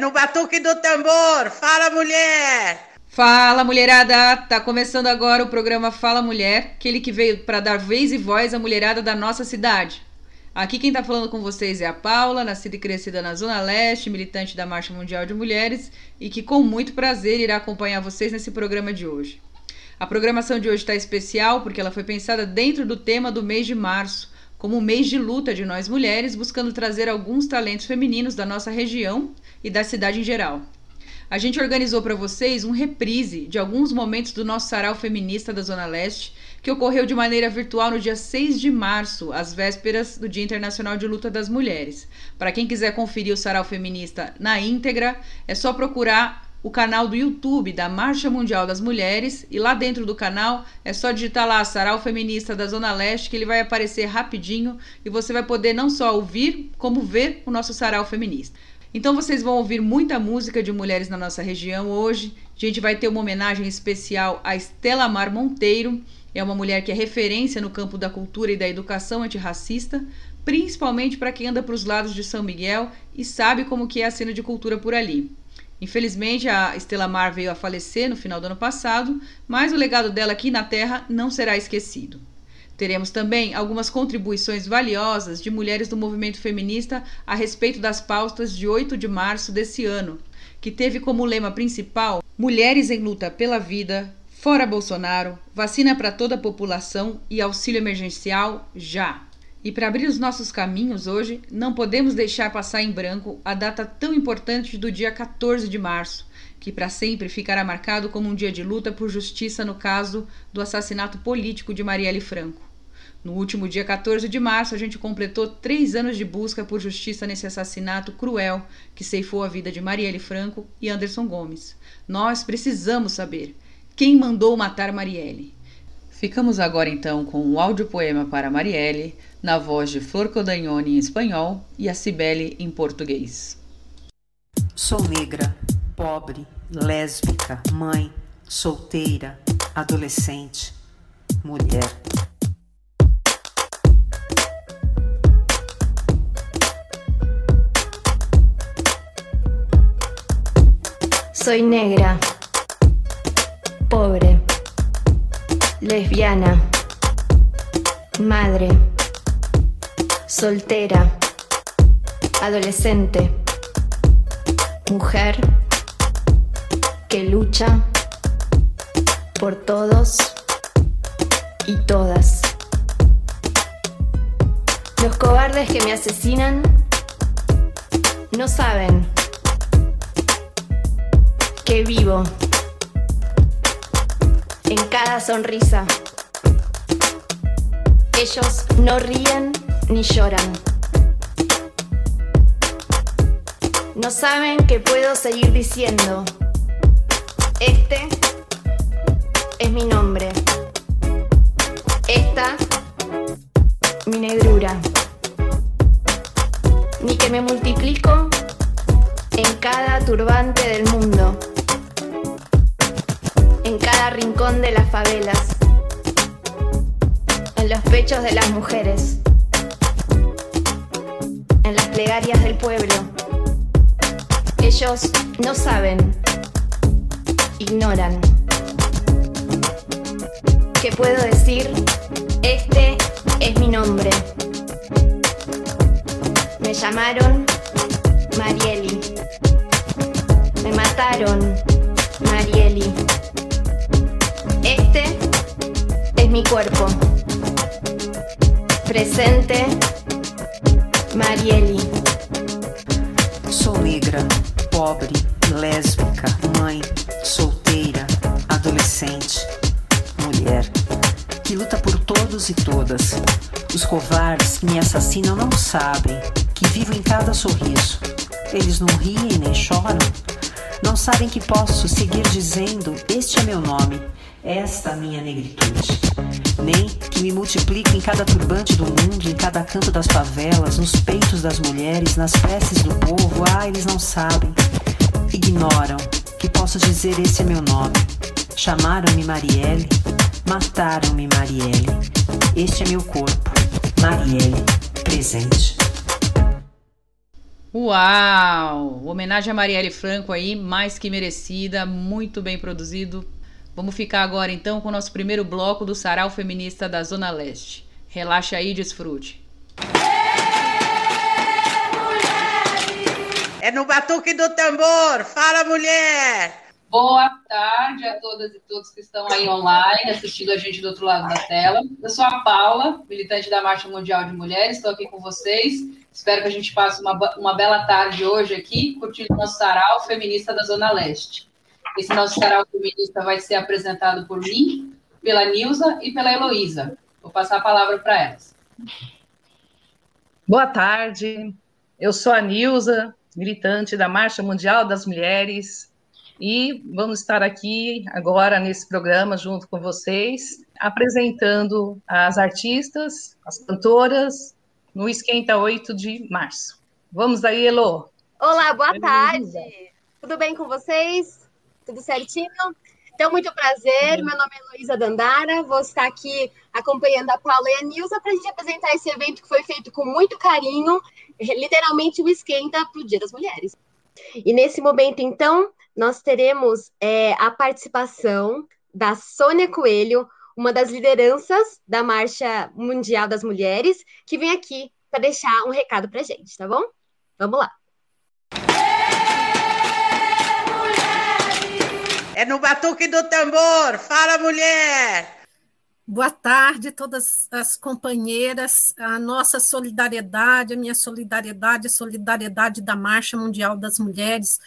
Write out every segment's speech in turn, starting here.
no batuque do tambor. Fala, mulher! Fala, mulherada! Tá começando agora o programa Fala Mulher, aquele que veio para dar vez e voz à mulherada da nossa cidade. Aqui quem tá falando com vocês é a Paula, nascida e crescida na Zona Leste, militante da Marcha Mundial de Mulheres e que com muito prazer irá acompanhar vocês nesse programa de hoje. A programação de hoje está especial porque ela foi pensada dentro do tema do mês de março, como um mês de luta de nós mulheres, buscando trazer alguns talentos femininos da nossa região e da cidade em geral. A gente organizou para vocês um reprise de alguns momentos do nosso sarau feminista da Zona Leste, que ocorreu de maneira virtual no dia 6 de março, às vésperas do Dia Internacional de Luta das Mulheres. Para quem quiser conferir o sarau feminista na íntegra, é só procurar o canal do YouTube da Marcha Mundial das Mulheres e lá dentro do canal é só digitar lá Sarau Feminista da Zona Leste que ele vai aparecer rapidinho e você vai poder não só ouvir, como ver o nosso Sarau Feminista. Então vocês vão ouvir muita música de mulheres na nossa região hoje. A gente vai ter uma homenagem especial a Estela Mar Monteiro. É uma mulher que é referência no campo da cultura e da educação antirracista, principalmente para quem anda para os lados de São Miguel e sabe como que é a cena de cultura por ali. Infelizmente, a Estela Mar veio a falecer no final do ano passado, mas o legado dela aqui na Terra não será esquecido. Teremos também algumas contribuições valiosas de mulheres do movimento feminista a respeito das pautas de 8 de março desse ano, que teve como lema principal Mulheres em luta pela vida, fora Bolsonaro, vacina para toda a população e auxílio emergencial já. E para abrir os nossos caminhos hoje, não podemos deixar passar em branco a data tão importante do dia 14 de março, que para sempre ficará marcado como um dia de luta por justiça no caso do assassinato político de Marielle Franco. No último dia 14 de março, a gente completou três anos de busca por justiça nesse assassinato cruel que ceifou a vida de Marielle Franco e Anderson Gomes. Nós precisamos saber quem mandou matar Marielle. Ficamos agora então com um áudio-poema para Marielle, na voz de Flor Codagnoni em espanhol e a Cibele em português. Sou negra, pobre, lésbica, mãe, solteira, adolescente, mulher. Soy negra, pobre, lesbiana, madre soltera, adolescente, mujer que lucha por todos y todas. Los cobardes que me asesinan no saben que vivo en cada sonrisa. Ellos no ríen ni lloran. No saben que puedo seguir diciendo, este es mi nombre, esta mi negrura, ni que me multiplico las favelas, en los pechos de las mujeres sabem que vivo em cada sorriso. Eles não riem nem choram. Não sabem que posso seguir dizendo: Este é meu nome, esta minha negritude nem que me multiplique em cada turbante do mundo, em cada canto das favelas, nos peitos das mulheres, nas preces do povo. Ah, eles não sabem, ignoram que posso dizer esse é meu nome. Chamaram-me Marielle, mataram-me Marielle. Este é meu corpo, Marielle, presente. Uau! Homenagem a Marielle Franco aí, mais que merecida, muito bem produzido. Vamos ficar agora então com o nosso primeiro bloco do Sarau Feminista da Zona Leste. Relaxa aí e desfrute. É no batuque do tambor! Fala, mulher! Boa tarde a todas e todos que estão aí online, assistindo a gente do outro lado da tela. Eu sou a Paula, militante da Marcha Mundial de Mulheres, estou aqui com vocês. Espero que a gente passe uma, uma bela tarde hoje aqui, curtindo nosso sarau feminista da Zona Leste. Esse nosso sarau feminista vai ser apresentado por mim, pela Nilza e pela Heloísa. Vou passar a palavra para elas. Boa tarde, eu sou a Nilza, militante da Marcha Mundial das Mulheres, e vamos estar aqui agora nesse programa junto com vocês, apresentando as artistas, as cantoras, no Esquenta 8 de março. Vamos aí, Elo. Olá, boa tarde. Tudo bem com vocês? Tudo certinho? Então, muito prazer. Meu nome é Luísa Dandara. Vou estar aqui acompanhando a Paula e a Nilza para a gente apresentar esse evento que foi feito com muito carinho, literalmente o esquenta para o Dia das Mulheres. E nesse momento, então, nós teremos é, a participação da Sônia Coelho, uma das lideranças da Marcha Mundial das Mulheres, que vem aqui para deixar um recado para gente, tá bom? Vamos lá. É no batuque do tambor! Fala, mulher! Boa tarde, todas as companheiras. A nossa solidariedade, a minha solidariedade, a solidariedade da Marcha Mundial das Mulheres,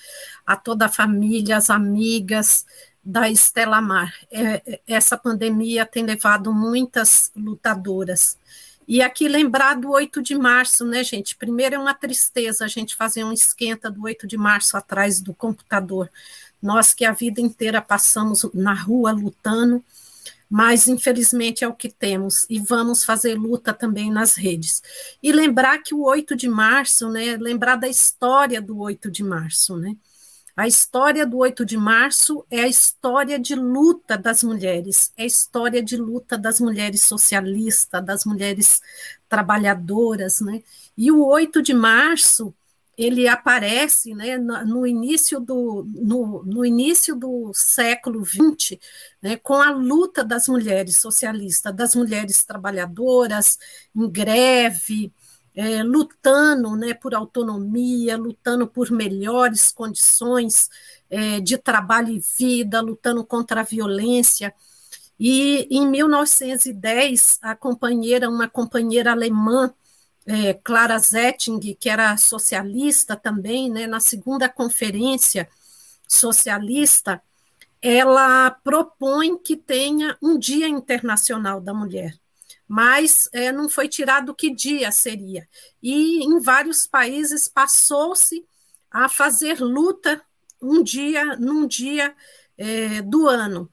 a toda a família, as amigas da Estela Mar. É, essa pandemia tem levado muitas lutadoras. E aqui lembrar do 8 de março, né, gente? Primeiro é uma tristeza a gente fazer um esquenta do 8 de março atrás do computador. Nós que a vida inteira passamos na rua lutando mas infelizmente é o que temos e vamos fazer luta também nas redes. E lembrar que o 8 de março, né, lembrar da história do 8 de março, né? A história do 8 de março é a história de luta das mulheres, é a história de luta das mulheres socialistas, das mulheres trabalhadoras, né? E o 8 de março ele aparece né, no, início do, no, no início do século XX, né, com a luta das mulheres socialistas, das mulheres trabalhadoras, em greve, é, lutando né, por autonomia, lutando por melhores condições é, de trabalho e vida, lutando contra a violência. E em 1910, a companheira, uma companheira alemã, é, Clara Zetting, que era socialista também, né, na segunda conferência socialista, ela propõe que tenha um Dia Internacional da Mulher, mas é, não foi tirado que dia seria. E em vários países passou-se a fazer luta um dia, num dia é, do ano.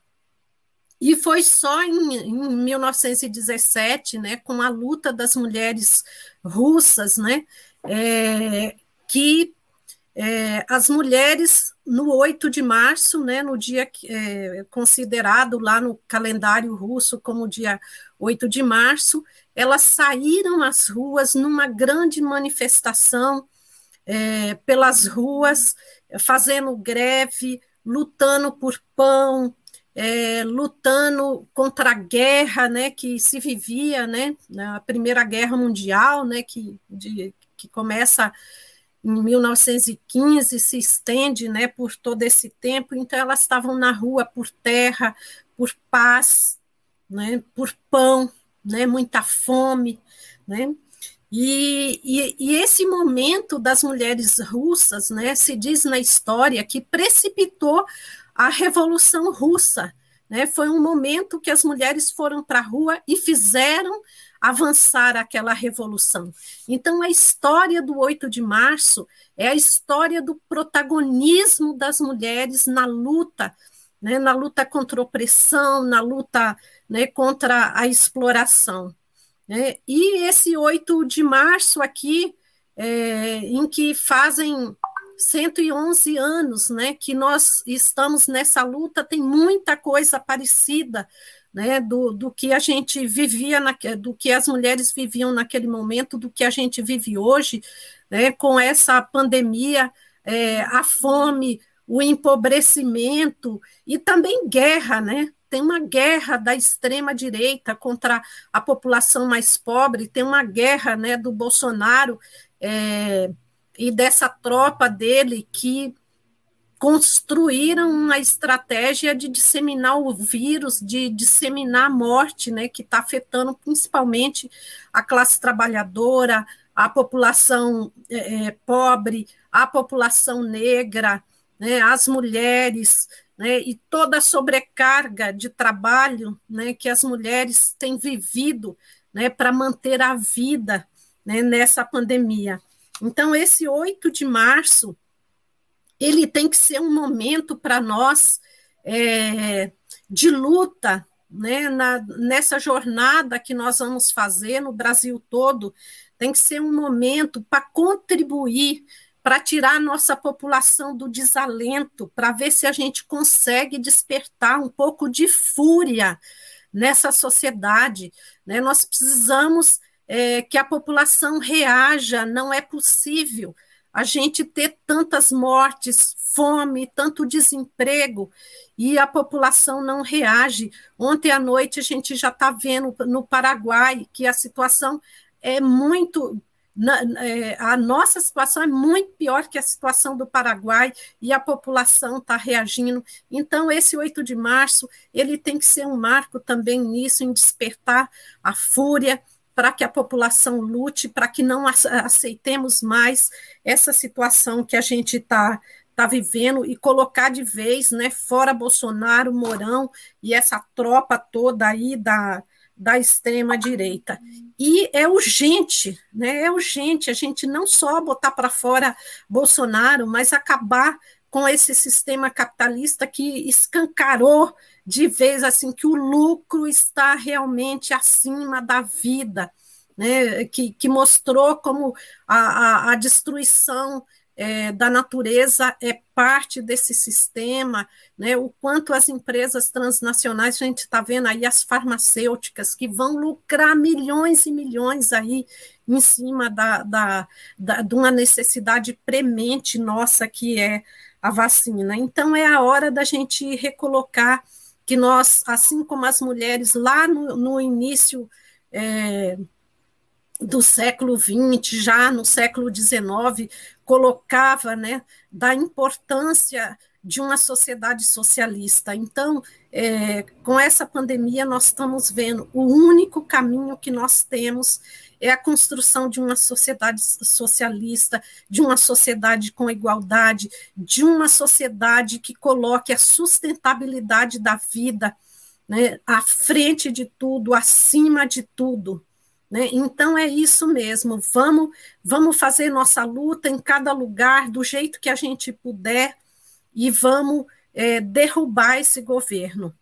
E foi só em, em 1917, né, com a luta das mulheres russas, né, é, que é, as mulheres, no 8 de março, né, no dia é, considerado lá no calendário russo como dia 8 de março, elas saíram às ruas numa grande manifestação é, pelas ruas, fazendo greve, lutando por pão, é, lutando contra a guerra né, que se vivia, né, na Primeira Guerra Mundial, né, que, de, que começa em 1915, se estende né, por todo esse tempo, então elas estavam na rua por terra, por paz, né, por pão, né, muita fome, né, e, e, e, esse momento das mulheres russas, né, se diz na história que precipitou a Revolução Russa. Né? Foi um momento que as mulheres foram para a rua e fizeram avançar aquela revolução. Então, a história do 8 de março é a história do protagonismo das mulheres na luta, né? na luta contra a opressão, na luta né, contra a exploração. Né? E esse 8 de março aqui, é, em que fazem 111 anos né, que nós estamos nessa luta, tem muita coisa parecida né, do, do que a gente vivia, na, do que as mulheres viviam naquele momento, do que a gente vive hoje, né, com essa pandemia, é, a fome, o empobrecimento e também guerra, né? Tem uma guerra da extrema direita contra a população mais pobre, tem uma guerra, né, do Bolsonaro é, e dessa tropa dele que construíram uma estratégia de disseminar o vírus, de disseminar a morte, né, que está afetando principalmente a classe trabalhadora, a população é, é, pobre, a população negra, né, as mulheres, né, e toda a sobrecarga de trabalho né, que as mulheres têm vivido né, para manter a vida né, nessa pandemia. Então, esse 8 de março ele tem que ser um momento para nós é, de luta, né, na, nessa jornada que nós vamos fazer no Brasil todo, tem que ser um momento para contribuir, para tirar a nossa população do desalento, para ver se a gente consegue despertar um pouco de fúria nessa sociedade. Né? Nós precisamos é, que a população reaja, não é possível a gente ter tantas mortes, fome, tanto desemprego, e a população não reage. Ontem à noite a gente já está vendo no Paraguai que a situação é muito. É, a nossa situação é muito pior que a situação do Paraguai e a população está reagindo. Então, esse 8 de março ele tem que ser um marco também nisso, em despertar a fúria, para que a população lute, para que não aceitemos mais essa situação que a gente está tá vivendo e colocar de vez, né, fora Bolsonaro, Mourão e essa tropa toda aí da, da extrema direita. E é urgente, né? É urgente a gente não só botar para fora Bolsonaro, mas acabar com esse sistema capitalista que escancarou de vez assim que o lucro está realmente acima da vida, né? que, que mostrou como a, a, a destruição é, da natureza é parte desse sistema, né? o quanto as empresas transnacionais, a gente está vendo aí as farmacêuticas que vão lucrar milhões e milhões aí em cima da, da, da, de uma necessidade premente nossa que é a vacina. Então é a hora da gente recolocar que nós, assim como as mulheres lá no, no início é, do século XX, já no século XIX, colocava né, da importância de uma sociedade socialista. Então, é, com essa pandemia, nós estamos vendo o único caminho que nós temos é a construção de uma sociedade socialista, de uma sociedade com igualdade, de uma sociedade que coloque a sustentabilidade da vida né, à frente de tudo, acima de tudo. Né? Então é isso mesmo, vamos, vamos fazer nossa luta em cada lugar, do jeito que a gente puder, e vamos é, derrubar esse governo.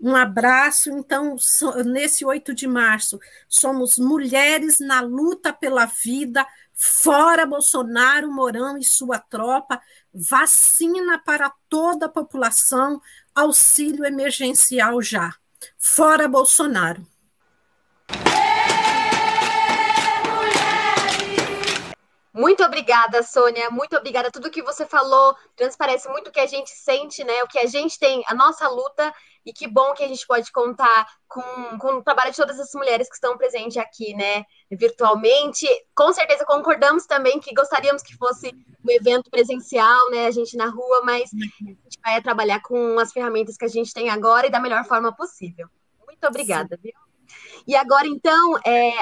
Um abraço, então, nesse 8 de março, somos mulheres na luta pela vida, fora Bolsonaro, Mourão e sua tropa, vacina para toda a população, auxílio emergencial já. Fora Bolsonaro. Muito obrigada, Sônia. Muito obrigada. Tudo que você falou transparece muito o que a gente sente, né? O que a gente tem, a nossa luta. E que bom que a gente pode contar com, com o trabalho de todas as mulheres que estão presentes aqui, né? Virtualmente. Com certeza concordamos também que gostaríamos que fosse um evento presencial, né? A gente na rua, mas a gente vai trabalhar com as ferramentas que a gente tem agora e da melhor forma possível. Muito obrigada, Sim. viu? E agora, então, é,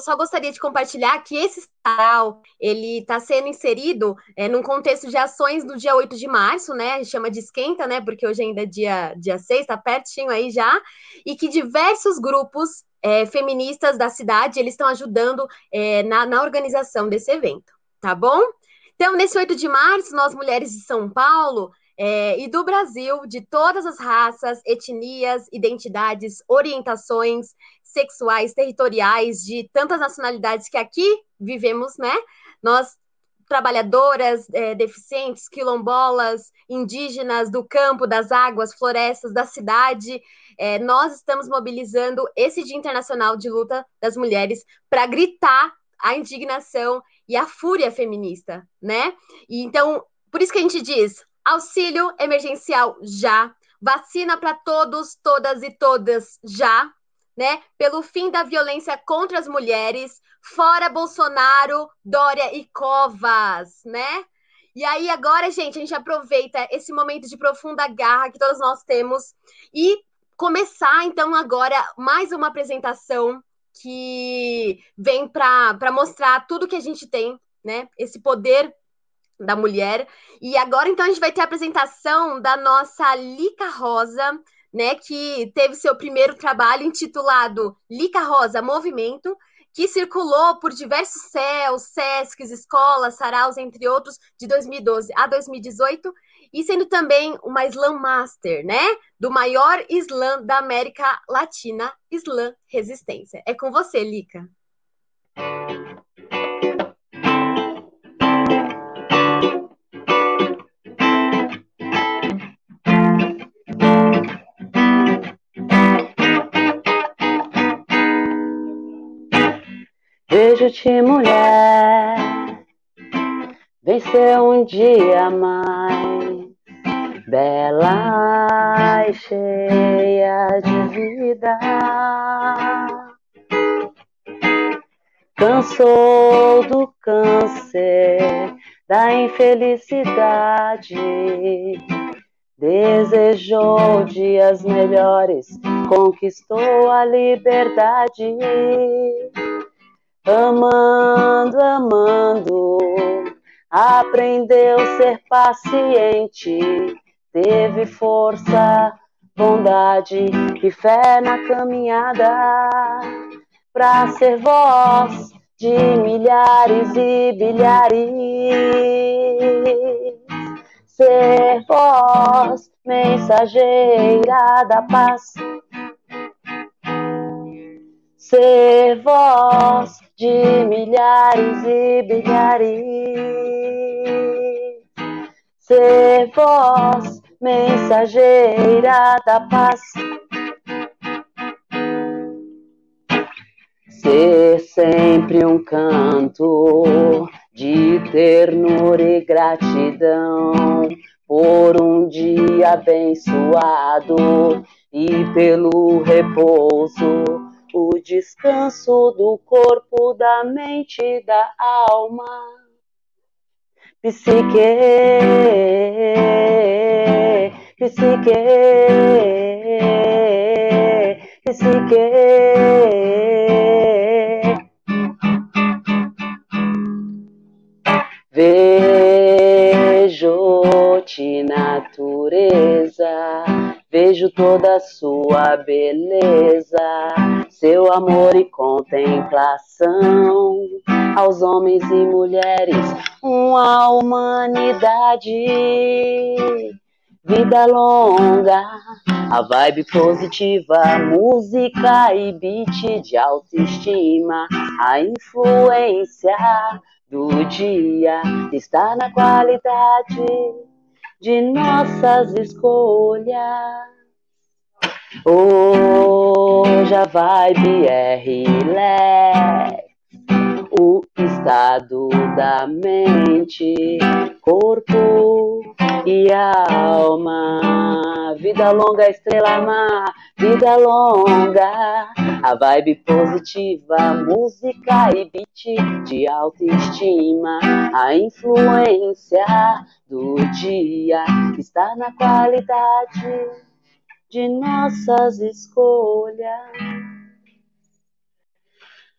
só gostaria de compartilhar que esse sarau, ele está sendo inserido é, num contexto de ações do dia 8 de março, né? Chama de esquenta, né? Porque hoje ainda é dia, dia 6, está pertinho aí já. E que diversos grupos é, feministas da cidade, eles estão ajudando é, na, na organização desse evento, tá bom? Então, nesse 8 de março, nós, mulheres de São Paulo, é, e do Brasil, de todas as raças, etnias, identidades, orientações, sexuais, territoriais, de tantas nacionalidades que aqui vivemos, né? Nós trabalhadoras, é, deficientes, quilombolas, indígenas do campo, das águas, florestas, da cidade. É, nós estamos mobilizando esse Dia Internacional de Luta das Mulheres para gritar a indignação e a fúria feminista, né? E então, por isso que a gente diz: auxílio emergencial já, vacina para todos, todas e todas já, né? Pelo fim da violência contra as mulheres, fora Bolsonaro, Dória e Covas, né? E aí agora, gente, a gente aproveita esse momento de profunda garra que todos nós temos e começar então agora mais uma apresentação que vem para mostrar tudo que a gente tem, né? Esse poder da mulher. E agora então a gente vai ter a apresentação da nossa Lica Rosa, né, que teve seu primeiro trabalho intitulado Lica Rosa Movimento, que circulou por diversos céus, SESCs, escolas, saraus, entre outros, de 2012 a 2018, e sendo também uma Slam Master, né, do maior slam da América Latina, Slam Resistência. É com você, Lica. Vejo-te, mulher, vencer um dia mais, bela e cheia de vida. Cansou do câncer, da infelicidade, desejou dias melhores, conquistou a liberdade amando, amando, aprendeu a ser paciente, teve força, bondade e fé na caminhada. Para ser voz de milhares e bilhares, ser voz mensageira da paz ser voz de milhares e bilhares, ser voz mensageira da paz. Ser sempre um canto de ternura e gratidão por um dia abençoado e pelo repouso o descanso do corpo, da mente da alma. Psique, psique, psique. Vejo-te, natureza, vejo toda sua beleza seu amor e contemplação. Aos homens e mulheres, uma humanidade. Vida longa, a vibe positiva, música e beat de autoestima, a influência do dia está na qualidade de nossas escolhas. Hoje a vibe é relax, o estado da mente, corpo e alma. Vida longa, estrela mar, vida longa. A vibe positiva, música e beat de autoestima. A influência do dia está na qualidade de nossas escolhas.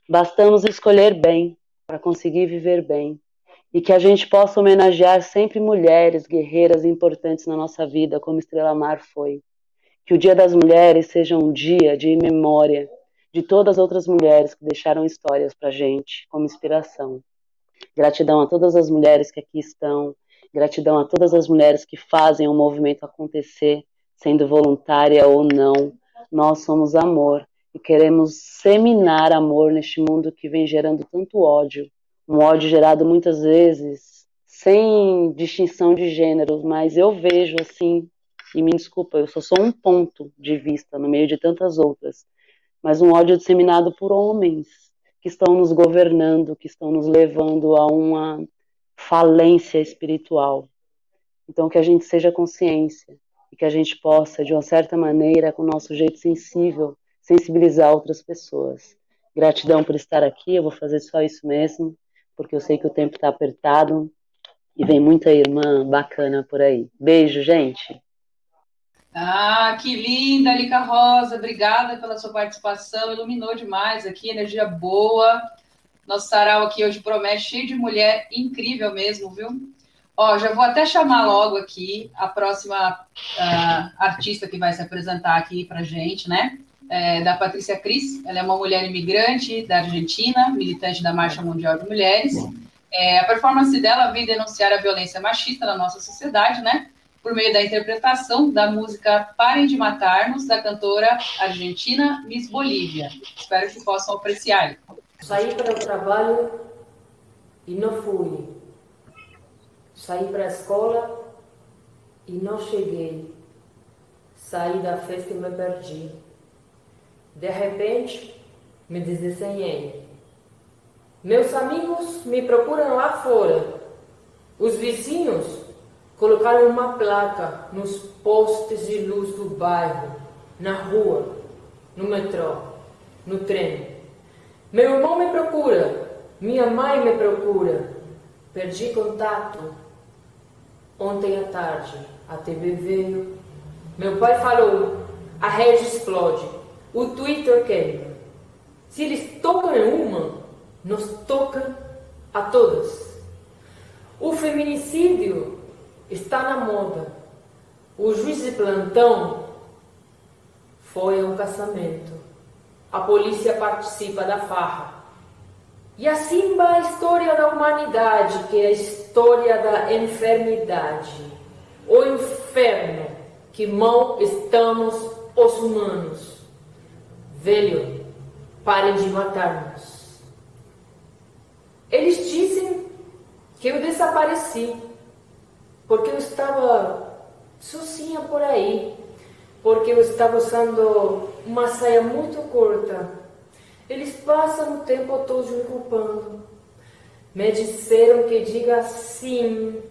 Bastamos escolher bem para conseguir viver bem e que a gente possa homenagear sempre mulheres guerreiras importantes na nossa vida, como Estrela Mar foi. Que o Dia das Mulheres seja um dia de memória de todas as outras mulheres que deixaram histórias para gente como inspiração. Gratidão a todas as mulheres que aqui estão, gratidão a todas as mulheres que fazem o movimento acontecer sendo voluntária ou não, nós somos amor e queremos seminar amor neste mundo que vem gerando tanto ódio, um ódio gerado muitas vezes sem distinção de gêneros, mas eu vejo assim, e me desculpa, eu sou só um ponto de vista no meio de tantas outras, mas um ódio disseminado por homens que estão nos governando, que estão nos levando a uma falência espiritual. Então, que a gente seja consciência e que a gente possa, de uma certa maneira, com o nosso jeito sensível, sensibilizar outras pessoas. Gratidão por estar aqui, eu vou fazer só isso mesmo, porque eu sei que o tempo está apertado e vem muita irmã bacana por aí. Beijo, gente. Ah, que linda, Lica Rosa. Obrigada pela sua participação. Iluminou demais aqui, energia boa. Nosso sarau aqui hoje promete cheio de mulher incrível mesmo, viu? Ó, já vou até chamar logo aqui a próxima uh, artista que vai se apresentar aqui para gente, né? É, da Patrícia Cris. Ela é uma mulher imigrante da Argentina, militante da Marcha Mundial de Mulheres. É, a performance dela vem denunciar a violência machista na nossa sociedade, né? Por meio da interpretação da música Parem de Matar-nos, da cantora argentina Miss Bolívia. Espero que possam apreciar. Saí para o trabalho e não fui. Saí para a escola e não cheguei. Saí da festa e me perdi. De repente, me desenhei. Meus amigos me procuram lá fora. Os vizinhos colocaram uma placa nos postes de luz do bairro, na rua, no metrô, no trem. Meu irmão me procura, minha mãe me procura. Perdi contato. Ontem à tarde, a TV veio. Meu pai falou: a rede explode, o Twitter queima. Se eles tocam em uma, nos toca a todas. O feminicídio está na moda. O juiz de plantão foi um casamento a polícia participa da farra. E assim vai a história da humanidade, que é a história da enfermidade. O inferno que mal estamos os humanos. Velho, parem de matar-nos. Eles dizem que eu desapareci, porque eu estava sozinha por aí, porque eu estava usando uma saia muito curta. Eles passam o tempo todo me culpando. Me disseram que diga sim.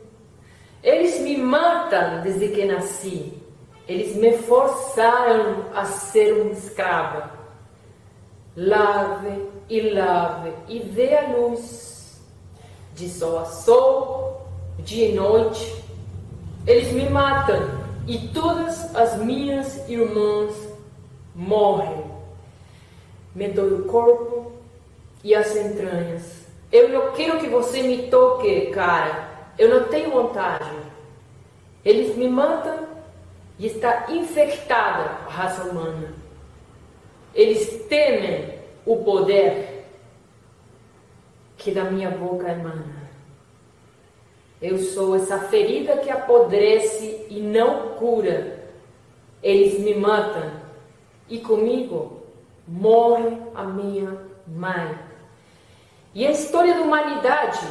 Eles me matam desde que nasci. Eles me forçaram a ser uma escrava. Lave e lave e vê a luz. De sol a sol, dia e noite. Eles me matam e todas as minhas irmãs morrem. Me dói o corpo e as entranhas. Eu não quero que você me toque, cara. Eu não tenho vontade. Eles me matam e está infectada a raça humana. Eles temem o poder que da minha boca emana. Eu sou essa ferida que apodrece e não cura. Eles me matam e comigo morre a minha mãe. E a história da humanidade,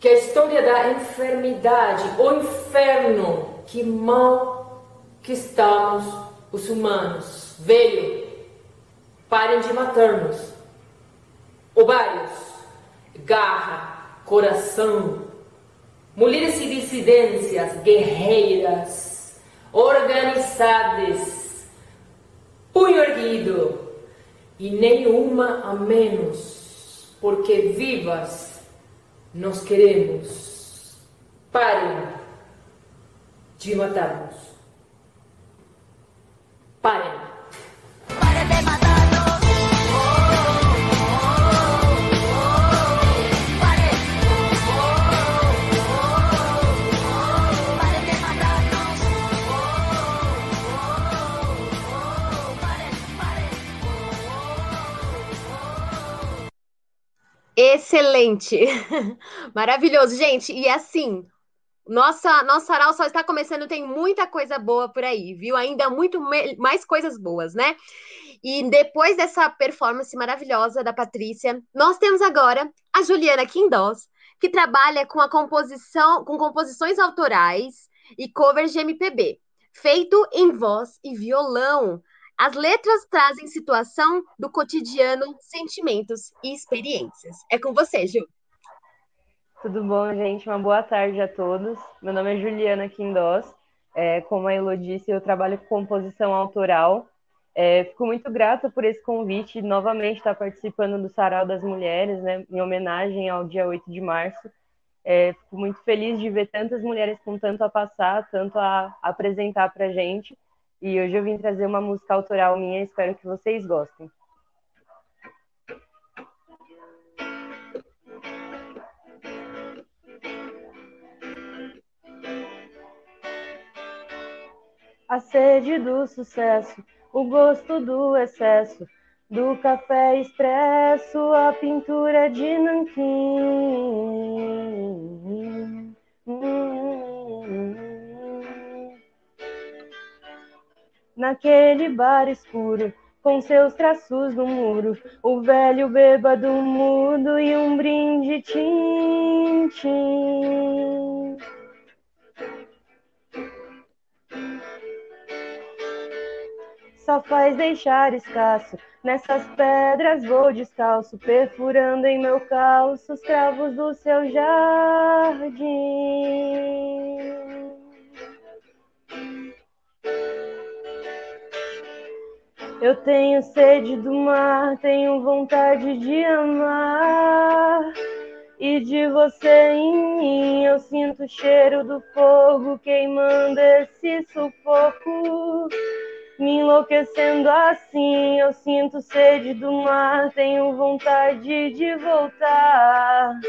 que é a história da enfermidade, o inferno que mal que estamos os humanos. Veio, parem de matar-nos. Ovários, garra, coração, mulheres e dissidências, guerreiras, organizadas, punho erguido, e nenhuma a menos, porque vivas nós queremos. Parem de matarmos. Parem. Parem Excelente! Maravilhoso, gente. E assim, nossa, nossa Aral só está começando, tem muita coisa boa por aí, viu? Ainda muito mais coisas boas, né? E depois dessa performance maravilhosa da Patrícia, nós temos agora a Juliana Quindós, que trabalha com a composição, com composições autorais e covers de MPB, feito em voz e violão. As letras trazem situação do cotidiano, sentimentos e experiências. É com você, Ju. Tudo bom, gente? Uma boa tarde a todos. Meu nome é Juliana Quindós. É, como a Elo disse, eu trabalho com composição autoral. É, fico muito grata por esse convite, novamente estar participando do Sarau das Mulheres, né, em homenagem ao dia 8 de março. É, fico muito feliz de ver tantas mulheres com tanto a passar, tanto a apresentar para gente. E hoje eu vim trazer uma música autoral minha, espero que vocês gostem. A sede do sucesso, o gosto do excesso, do café expresso, a pintura de nanquim. Naquele bar escuro, com seus traços no muro, o velho bêbado mudo e um brinde tim-tim. só faz deixar escasso. Nessas pedras vou descalço, perfurando em meu calço os cravos do seu jardim. Eu tenho sede do mar, tenho vontade de amar. E de você em mim eu sinto o cheiro do fogo queimando esse sufoco me enlouquecendo assim. Eu sinto sede do mar, tenho vontade de voltar.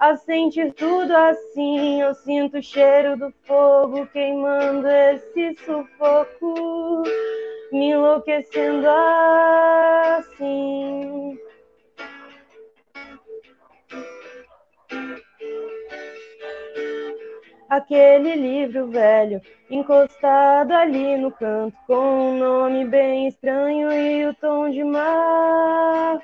A sentir tudo assim, eu sinto o cheiro do fogo queimando esse sufoco, me enlouquecendo assim. aquele livro velho, encostado ali no canto, com um nome bem estranho e o tom de marfim.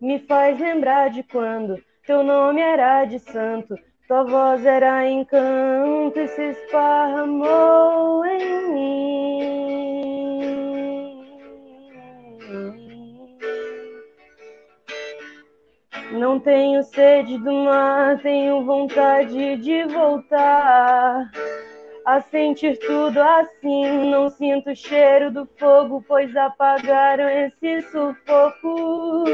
Me faz lembrar de quando teu nome era de santo, tua voz era encanto e se esparramou em mim. Não tenho sede do mar, tenho vontade de voltar. A sentir tudo assim, não sinto o cheiro do fogo, pois apagaram esse sufoco.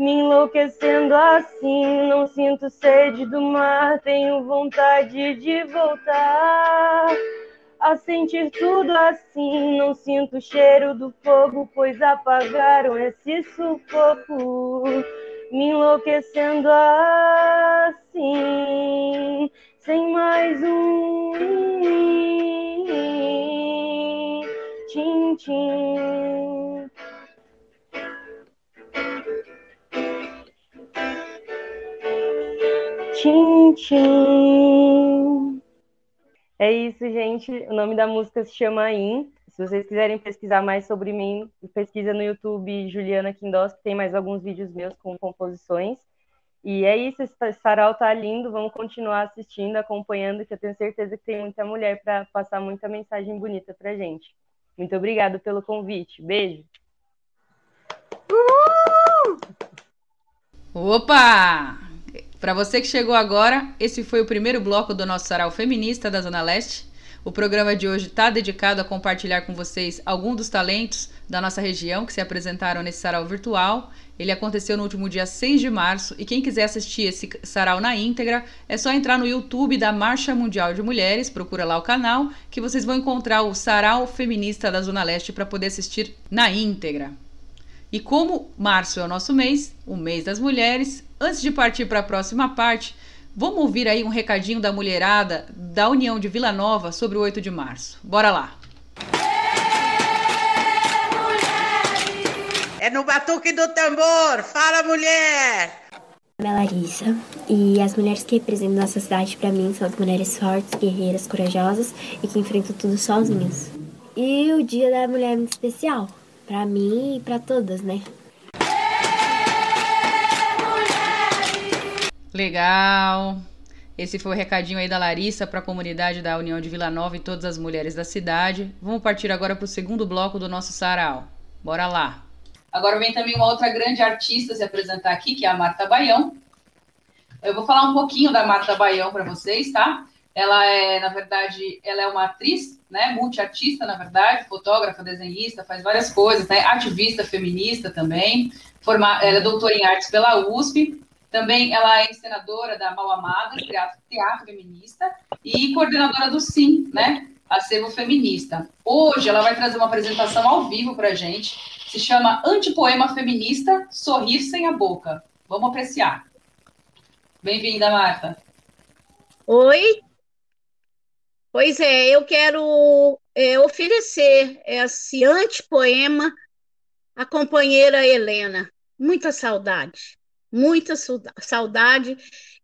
Me enlouquecendo assim, não sinto sede do mar, tenho vontade de voltar. A sentir tudo assim, não sinto o cheiro do fogo, pois apagaram esse sufoco me enlouquecendo assim, sem mais um tchim-tchim. Tchim-tchim. É isso, gente. O nome da música se chama In. Se vocês quiserem pesquisar mais sobre mim, pesquisa no YouTube Juliana Quindós, que tem mais alguns vídeos meus com composições. E é isso, esse sarau tá lindo, vamos continuar assistindo, acompanhando, que eu tenho certeza que tem muita mulher para passar muita mensagem bonita pra gente. Muito obrigada pelo convite. Beijo. Uhul! Opa! Para você que chegou agora, esse foi o primeiro bloco do nosso sarau feminista da Zona Leste. O programa de hoje está dedicado a compartilhar com vocês alguns dos talentos da nossa região que se apresentaram nesse sarau virtual. Ele aconteceu no último dia 6 de março e quem quiser assistir esse sarau na íntegra é só entrar no YouTube da Marcha Mundial de Mulheres, procura lá o canal que vocês vão encontrar o Sarau Feminista da Zona Leste para poder assistir na íntegra. E como março é o nosso mês, o mês das mulheres, antes de partir para a próxima parte, Vamos ouvir aí um recadinho da mulherada da União de Vila Nova sobre o 8 de março. Bora lá! É no batuque do tambor! Fala, mulher! Meu nome é Larissa e as mulheres que representam nossa cidade para mim são as mulheres fortes, guerreiras, corajosas e que enfrentam tudo sozinhas. E o Dia da Mulher é muito especial, para mim e para todas, né? Legal. Esse foi o recadinho aí da Larissa para a comunidade da União de Vila Nova e todas as mulheres da cidade. Vamos partir agora para o segundo bloco do nosso sarau. Bora lá. Agora vem também uma outra grande artista se apresentar aqui, que é a Marta Baião. Eu vou falar um pouquinho da Marta Baião para vocês, tá? Ela é, na verdade, ela é uma atriz, né, multiartista, na verdade, fotógrafa, desenhista, faz várias coisas, né, ativista feminista também, forma, ela é doutora em artes pela USP, também ela é encenadora da Mal Amada, teatro, teatro feminista, e coordenadora do SIM, né, acervo feminista. Hoje ela vai trazer uma apresentação ao vivo para a gente, se chama Antipoema Feminista, Sorrir Sem a Boca. Vamos apreciar. Bem-vinda, Marta. Oi. Pois é, eu quero é, oferecer esse antepoema à companheira Helena. Muita saudade, muita saudade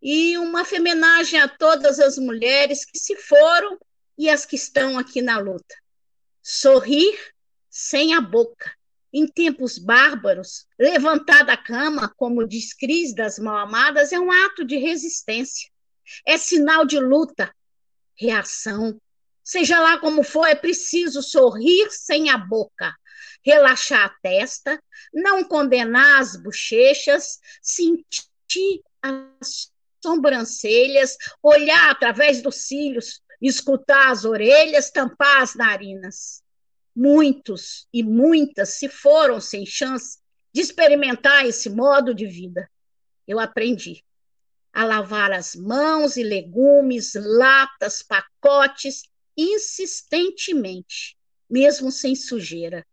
e uma homenagem a todas as mulheres que se foram e as que estão aqui na luta. Sorrir sem a boca. Em tempos bárbaros, levantar da cama, como diz Cris das Mal-Amadas, é um ato de resistência. É sinal de luta, reação. Seja lá como for, é preciso sorrir sem a boca, relaxar a testa, não condenar as bochechas, sentir as sobrancelhas, olhar através dos cílios, escutar as orelhas, tampar as narinas. Muitos e muitas se foram sem chance de experimentar esse modo de vida. Eu aprendi a lavar as mãos e legumes, latas, pacotes, insistentemente, mesmo sem sujeira.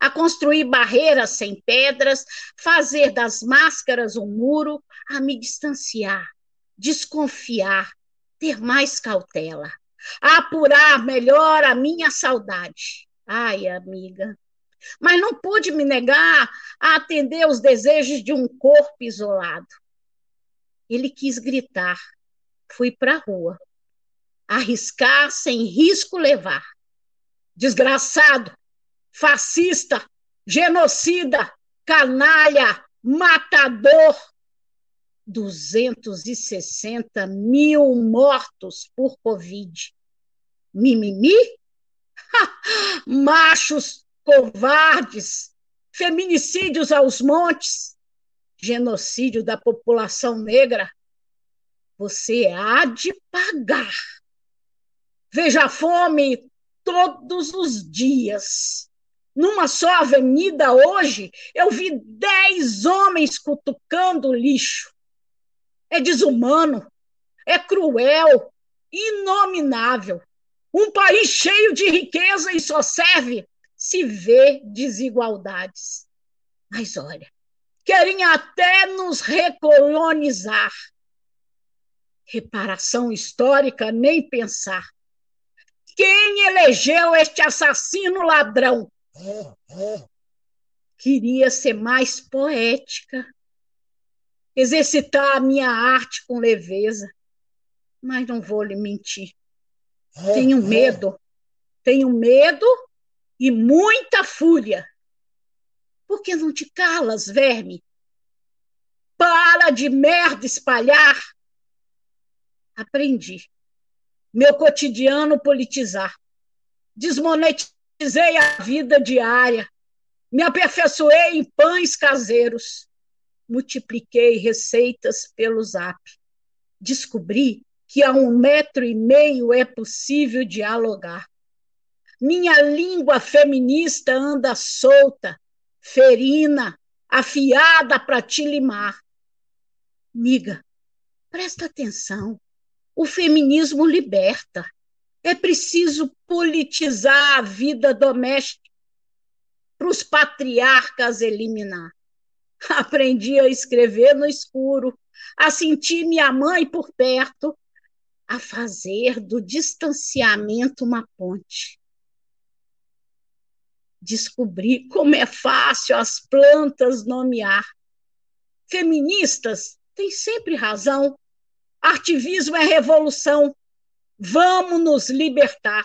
A construir barreiras sem pedras, fazer das máscaras um muro, a me distanciar, desconfiar, ter mais cautela, a apurar melhor a minha saudade. Ai, amiga, mas não pude me negar a atender os desejos de um corpo isolado. Ele quis gritar. Fui para a rua. Arriscar sem risco levar. Desgraçado, fascista, genocida, canalha, matador, 260 mil mortos por Covid. Mimimi? Machos covardes, feminicídios aos montes, genocídio da população negra. Você há de pagar. Veja a fome todos os dias. Numa só avenida hoje, eu vi dez homens cutucando lixo é desumano, é cruel, inominável. Um país cheio de riqueza e só serve se vê desigualdades. Mas olha, querem até nos recolonizar. Reparação histórica, nem pensar. Quem elegeu este assassino ladrão? Queria ser mais poética, exercitar a minha arte com leveza. Mas não vou lhe mentir. Tenho medo. Tenho medo e muita fúria. Por que não te calas, verme? Para de merda espalhar. Aprendi. Meu cotidiano politizar. Desmonetizei a vida diária. Me aperfeiçoei em pães caseiros multipliquei receitas pelo zap. Descobri que a um metro e meio é possível dialogar. Minha língua feminista anda solta, ferina, afiada para te limar. Miga, presta atenção. O feminismo liberta. É preciso politizar a vida doméstica para os patriarcas eliminar. Aprendi a escrever no escuro, a sentir minha mãe por perto, a fazer do distanciamento uma ponte. Descobri como é fácil as plantas nomear. Feministas têm sempre razão. Ativismo é revolução. Vamos nos libertar.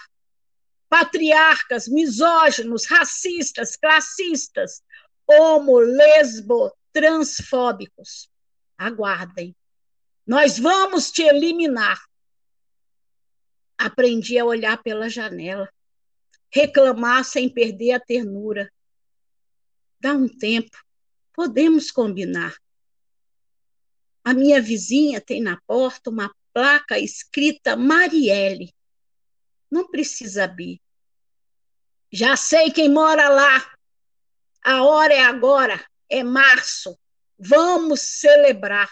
patriarcas, misóginos, racistas, classistas, homo, lesbo, transfóbicos. Aguardem. Nós vamos te eliminar. Aprendi a olhar pela janela, reclamar sem perder a ternura. Dá um tempo, podemos combinar. A minha vizinha tem na porta uma placa escrita Marielle. Não precisa abrir. Já sei quem mora lá. A hora é agora, é março. Vamos celebrar.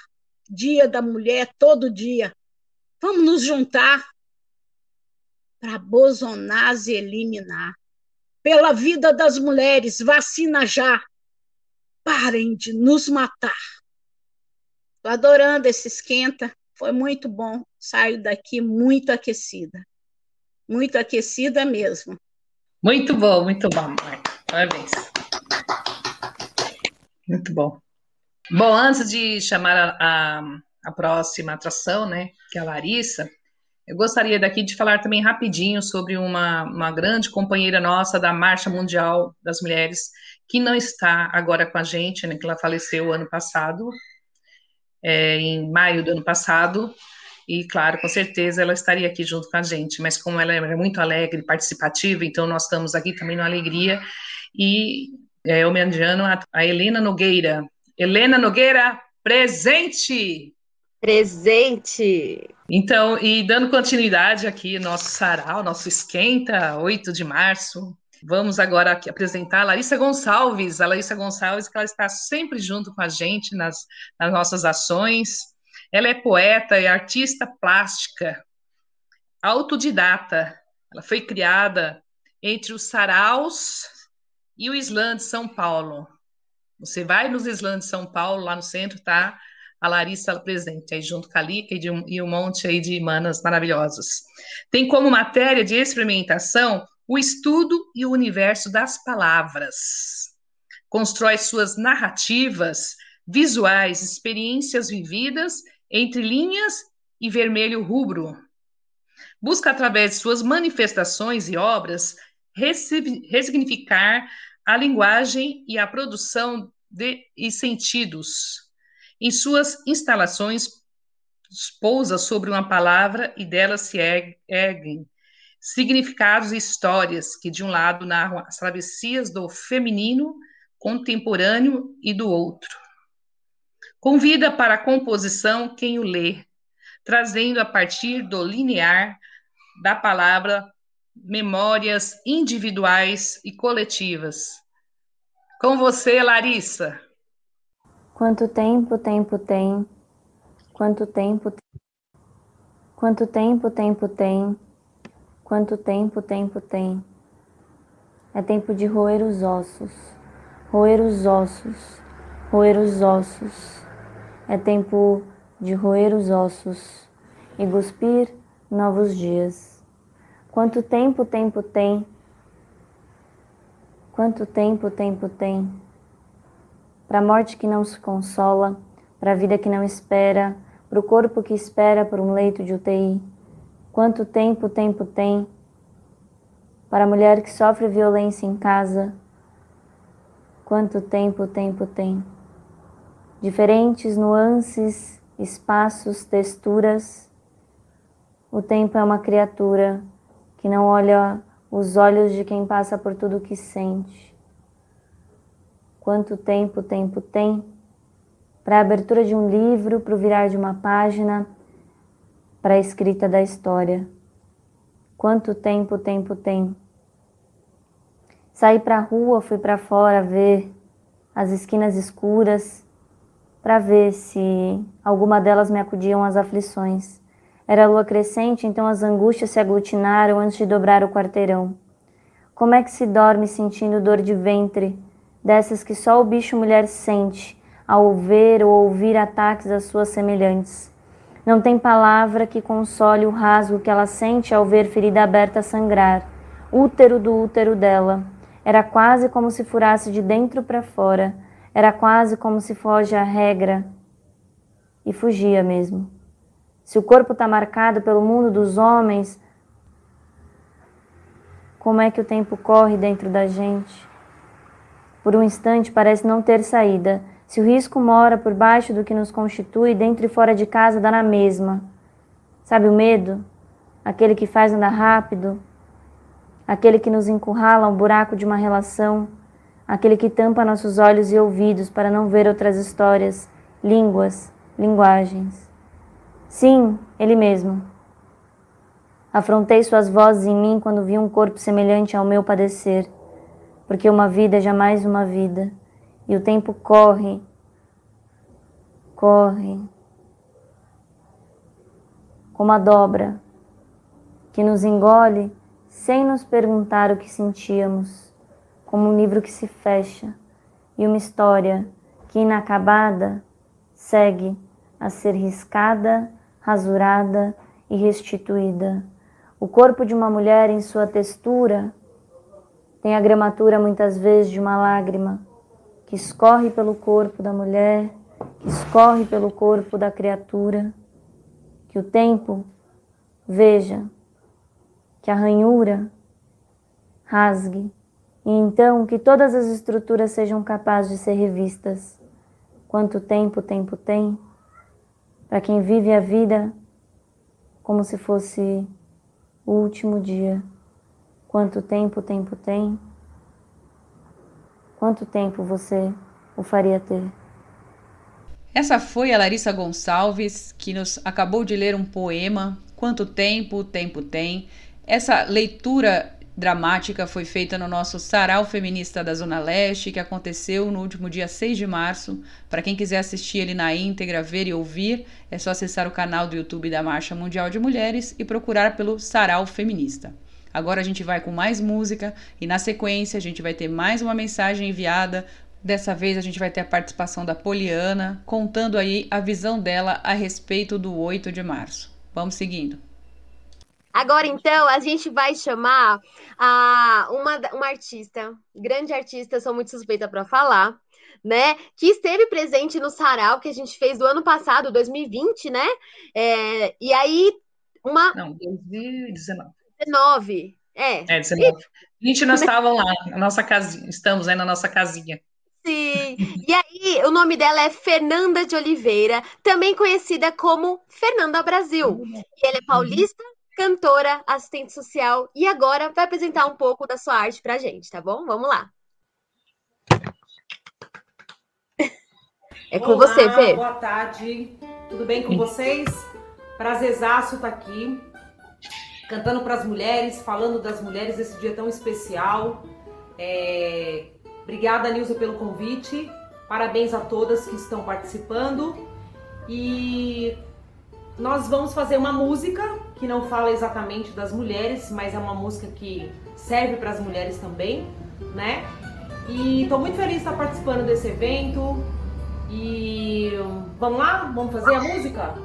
Dia da Mulher todo dia. Vamos nos juntar para Bolsonaro eliminar. Pela vida das mulheres, vacina já. Parem de nos matar. Estou adorando esse esquenta. Foi muito bom. Saio daqui muito aquecida. Muito aquecida mesmo. Muito bom, muito bom, Marta. Parabéns. Muito bom. Bom, antes de chamar a, a, a, próxima atração, né, que é a Larissa, eu gostaria daqui de falar também rapidinho sobre uma, uma grande companheira nossa da Marcha Mundial das Mulheres, que não está agora com a gente, né, que ela faleceu ano passado, é, em maio do ano passado, e claro, com certeza ela estaria aqui junto com a gente, mas como ela é muito alegre, participativa, então nós estamos aqui também na alegria, e é, homenageando a, a Helena Nogueira, Helena Nogueira, presente! Presente! Então, e dando continuidade aqui, nosso sarau, nosso esquenta, 8 de março, vamos agora apresentar a Larissa Gonçalves. A Larissa Gonçalves, que ela está sempre junto com a gente nas, nas nossas ações. Ela é poeta e artista plástica, autodidata. Ela foi criada entre os saraus e o Islã de São Paulo. Você vai nos Islãs de São Paulo, lá no centro, tá? A Larissa presente aí junto com a Lica e, de, e um monte aí de manas maravilhosas. Tem como matéria de experimentação o estudo e o universo das palavras. Constrói suas narrativas visuais, experiências vividas entre linhas e vermelho rubro. Busca, através de suas manifestações e obras, ressignificar a linguagem e a produção de e sentidos. Em suas instalações, pousa sobre uma palavra e dela se erguem significados e histórias que, de um lado, narram as travessias do feminino contemporâneo e do outro. Convida para a composição quem o lê, trazendo a partir do linear da palavra memórias individuais e coletivas. Com você, Larissa. Quanto tempo tempo tem? Quanto tempo Quanto tempo tempo tem? Quanto tempo tempo tem? É tempo de roer os ossos, roer os ossos, roer os ossos. É tempo de roer os ossos e cuspir novos dias. Quanto tempo tempo tem? Quanto tempo tempo tem? Para a morte que não se consola, para a vida que não espera, para o corpo que espera por um leito de UTI. Quanto tempo tempo tem? Para a mulher que sofre violência em casa. Quanto tempo tempo tem? Diferentes nuances, espaços, texturas. O tempo é uma criatura que não olha os olhos de quem passa por tudo o que sente. Quanto tempo o tempo tem para a abertura de um livro, para o virar de uma página, para a escrita da história. Quanto tempo o tempo tem. Saí para a rua, fui para fora ver as esquinas escuras, para ver se alguma delas me acudiam às aflições. Era lua crescente, então as angústias se aglutinaram antes de dobrar o quarteirão. Como é que se dorme sentindo dor de ventre, dessas que só o bicho mulher sente ao ver ou ouvir ataques às suas semelhantes? Não tem palavra que console o rasgo que ela sente ao ver ferida aberta sangrar, útero do útero dela. Era quase como se furasse de dentro para fora, era quase como se foge a regra. E fugia mesmo. Se o corpo está marcado pelo mundo dos homens, como é que o tempo corre dentro da gente. Por um instante parece não ter saída. Se o risco mora por baixo do que nos constitui, dentro e fora de casa dá na mesma. Sabe o medo? Aquele que faz andar rápido, aquele que nos encurrala um buraco de uma relação, aquele que tampa nossos olhos e ouvidos para não ver outras histórias, línguas, linguagens. Sim, ele mesmo. Afrontei suas vozes em mim quando vi um corpo semelhante ao meu padecer, porque uma vida é jamais uma vida, e o tempo corre, corre, como a dobra que nos engole sem nos perguntar o que sentíamos, como um livro que se fecha e uma história que inacabada segue a ser riscada, rasurada e restituída. O corpo de uma mulher, em sua textura, tem a gramatura muitas vezes de uma lágrima que escorre pelo corpo da mulher, que escorre pelo corpo da criatura. Que o tempo veja, que a ranhura rasgue, e então que todas as estruturas sejam capazes de ser revistas. Quanto tempo o tempo tem? Para quem vive a vida como se fosse o último dia. Quanto tempo o tempo tem? Quanto tempo você o faria ter? Essa foi a Larissa Gonçalves, que nos acabou de ler um poema, Quanto Tempo o Tempo Tem. Essa leitura dramática foi feita no nosso Sarau Feminista da Zona Leste, que aconteceu no último dia 6 de março. Para quem quiser assistir ele na íntegra, ver e ouvir, é só acessar o canal do YouTube da Marcha Mundial de Mulheres e procurar pelo Sarau Feminista. Agora a gente vai com mais música e na sequência a gente vai ter mais uma mensagem enviada. Dessa vez a gente vai ter a participação da Poliana, contando aí a visão dela a respeito do 8 de março. Vamos seguindo. Agora, então, a gente vai chamar a uma, uma artista, grande artista, sou muito suspeita para falar, né? Que esteve presente no sarau que a gente fez do ano passado, 2020, né? É, e aí, uma. Não, 2019. 19. É. É, 19. 20 nós estávamos lá, na nossa casinha, estamos aí na nossa casinha. Sim. E aí, o nome dela é Fernanda de Oliveira, também conhecida como Fernanda Brasil. E ela é paulista, cantora, assistente social e agora vai apresentar um pouco da sua arte pra gente, tá bom? Vamos lá. É com Olá, você, Fê. Boa tarde. Tudo bem com vocês? Prazerzaço estar aqui, cantando para as mulheres, falando das mulheres esse dia tão especial. É... Obrigada, Nilza, pelo convite. Parabéns a todas que estão participando. E nós vamos fazer uma música que não fala exatamente das mulheres, mas é uma música que serve para as mulheres também, né? E estou muito feliz de estar participando desse evento. E vamos lá? Vamos fazer a música?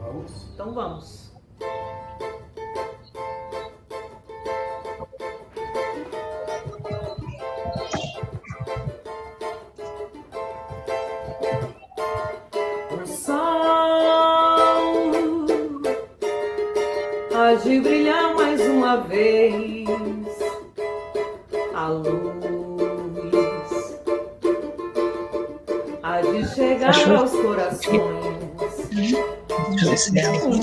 Vamos. Então vamos. De brilhar mais uma vez. A luz há de chegar aos corações. O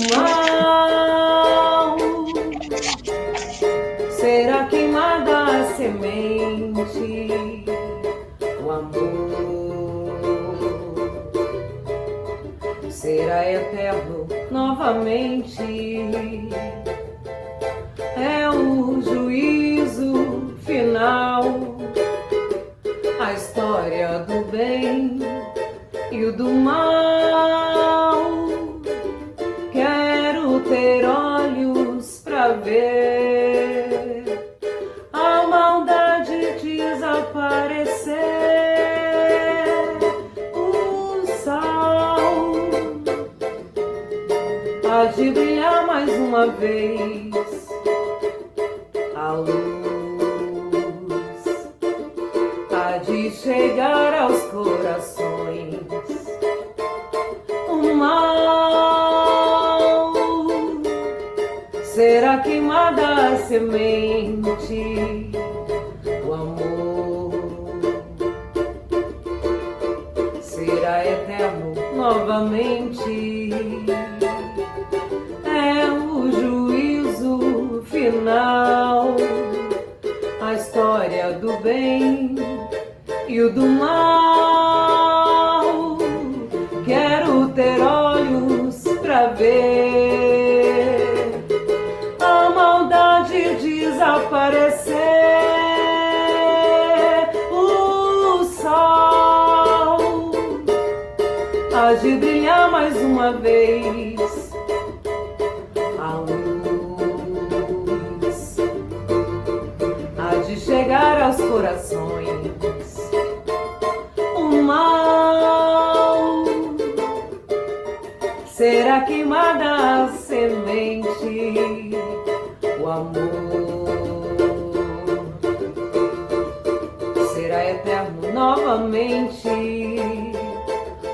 novamente,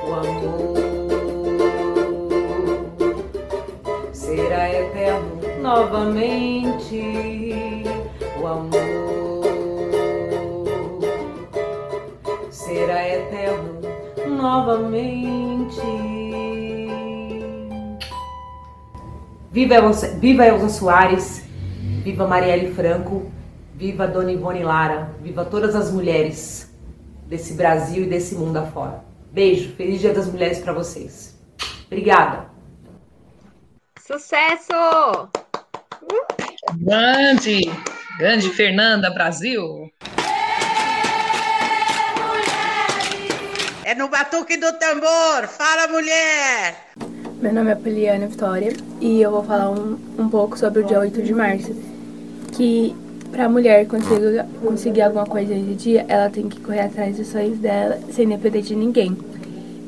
o amor será eterno novamente, o amor será eterno novamente. Viva viva Elza Soares, viva Marielle Franco, viva Dona Ivone Lara, viva todas as mulheres desse Brasil e desse mundo afora. Beijo, feliz Dia das Mulheres para vocês. Obrigada. Sucesso! Grande, grande Fernanda Brasil. É no batuque do tambor. Fala, mulher! Meu nome é Poliana Vitória e eu vou falar um, um pouco sobre o dia 8 de março. Que para a mulher conseguir, conseguir alguma coisa nesse dia, ela tem que correr atrás dos sonhos dela sem depender de ninguém.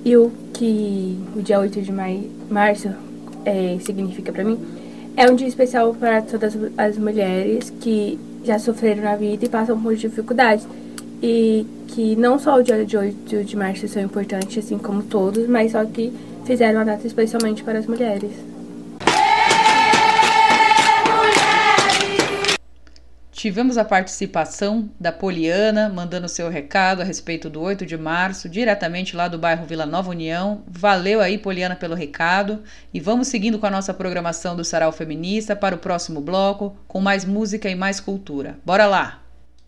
E o que o dia 8 de mai, março é, significa para mim é um dia especial para todas as mulheres que já sofreram na vida e passam por dificuldades. E que não só o dia de 8 de março são importantes, assim como todos, mas só que fizeram uma data especialmente para as mulheres. Tivemos a participação da Poliana, mandando seu recado a respeito do 8 de março, diretamente lá do bairro Vila Nova União. Valeu aí, Poliana, pelo recado. E vamos seguindo com a nossa programação do Sarau Feminista para o próximo bloco, com mais música e mais cultura. Bora lá!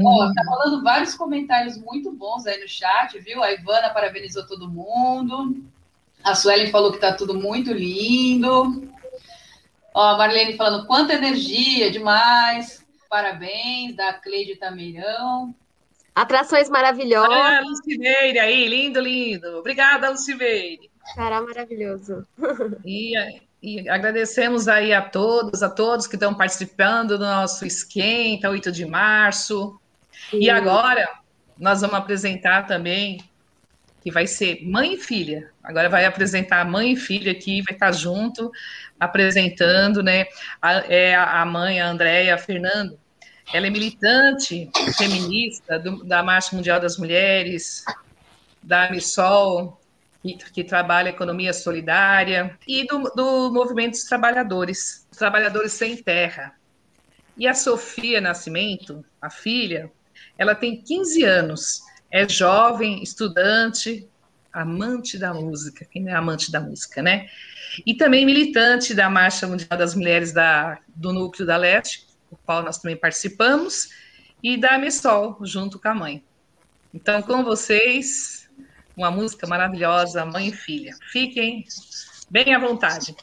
Ó, tá rolando vários comentários muito bons aí no chat, viu? A Ivana parabenizou todo mundo. A Suelen falou que tá tudo muito lindo. Ó, a Marlene falando quanta energia, demais. Parabéns, da Cleide Tameirão. Atrações maravilhosas. Olha a Lucineire aí, lindo, lindo. Obrigada, Lucineire. Será maravilhoso. E, e agradecemos aí a todos, a todos que estão participando do nosso esquenta, 8 de março. Sim. E agora nós vamos apresentar também, que vai ser mãe e filha. Agora vai apresentar mãe e filha aqui, vai estar junto, apresentando, né? A, é a mãe, a Andréia Fernando. Ela é militante feminista do, da Marcha Mundial das Mulheres, da Missol, que, que trabalha economia solidária, e do, do movimento dos trabalhadores, trabalhadores sem terra. E a Sofia Nascimento, a filha, ela tem 15 anos, é jovem, estudante, amante da música, quem não é amante da música, né? E também militante da Marcha Mundial das Mulheres da, do Núcleo da Leste, o qual nós também participamos, e da Messol, junto com a mãe. Então, com vocês, uma música maravilhosa, Mãe e Filha. Fiquem bem à vontade.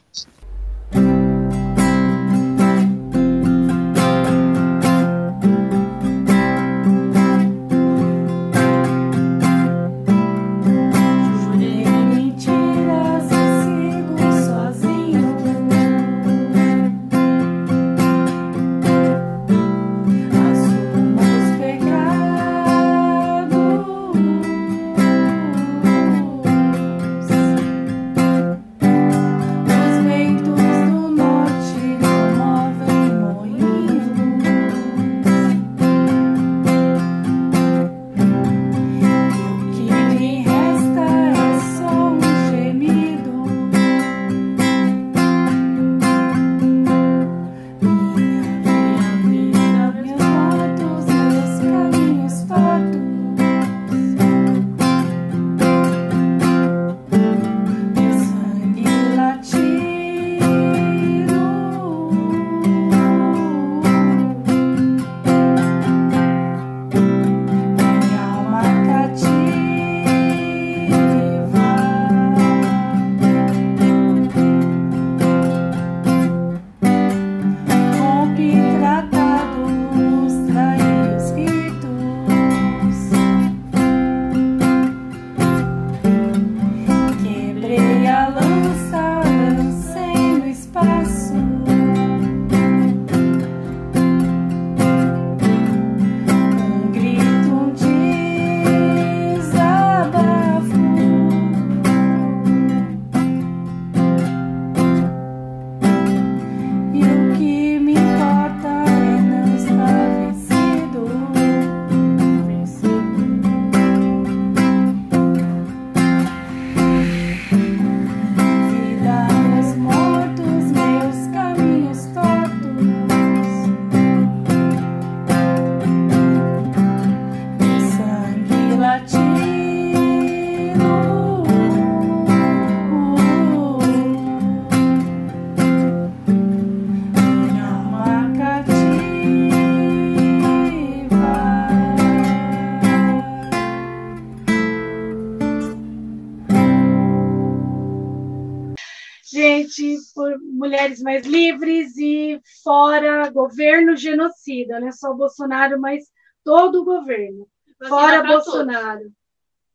Mulheres mais livres e fora governo genocida, não é só Bolsonaro, mas todo o governo. Fora Bolsonaro. Todos.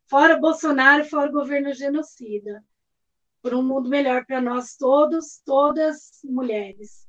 Fora Bolsonaro, fora governo genocida. Por um mundo melhor para nós todos, todas mulheres.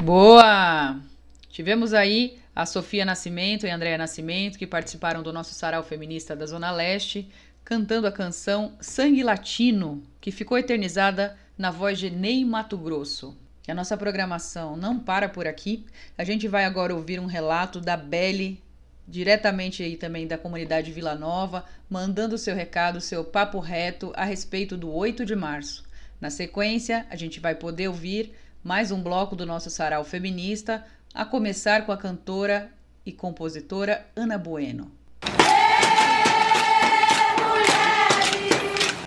Boa! Tivemos aí a Sofia Nascimento e a Andréa Nascimento, que participaram do nosso sarau feminista da Zona Leste, cantando a canção Sangue Latino, que ficou eternizada na voz de Ney Mato Grosso. A nossa programação não para por aqui. A gente vai agora ouvir um relato da Belle, diretamente aí também da comunidade Vila Nova, mandando seu recado, seu papo reto a respeito do 8 de março. Na sequência, a gente vai poder ouvir mais um bloco do nosso sarau feminista, a começar com a cantora e compositora Ana Bueno.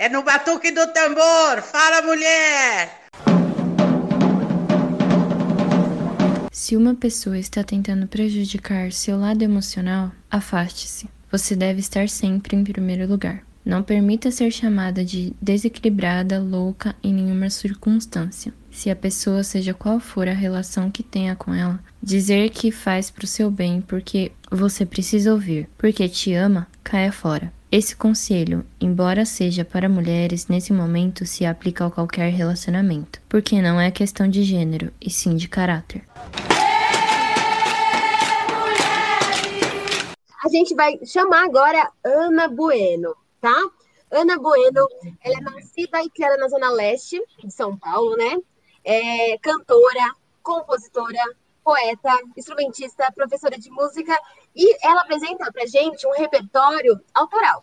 É no batuque do tambor! Fala, mulher! Se uma pessoa está tentando prejudicar seu lado emocional, afaste-se. Você deve estar sempre em primeiro lugar. Não permita ser chamada de desequilibrada, louca em nenhuma circunstância. Se a pessoa, seja qual for a relação que tenha com ela, dizer que faz para o seu bem porque você precisa ouvir, porque te ama, caia fora. Esse conselho, embora seja para mulheres, nesse momento se aplica a qualquer relacionamento, porque não é questão de gênero, e sim de caráter. A gente vai chamar agora Ana Bueno, tá? Ana Bueno, ela é nascida e criada na Zona Leste de São Paulo, né? É cantora, compositora, poeta, instrumentista, professora de música, e ela apresenta para gente um repertório autoral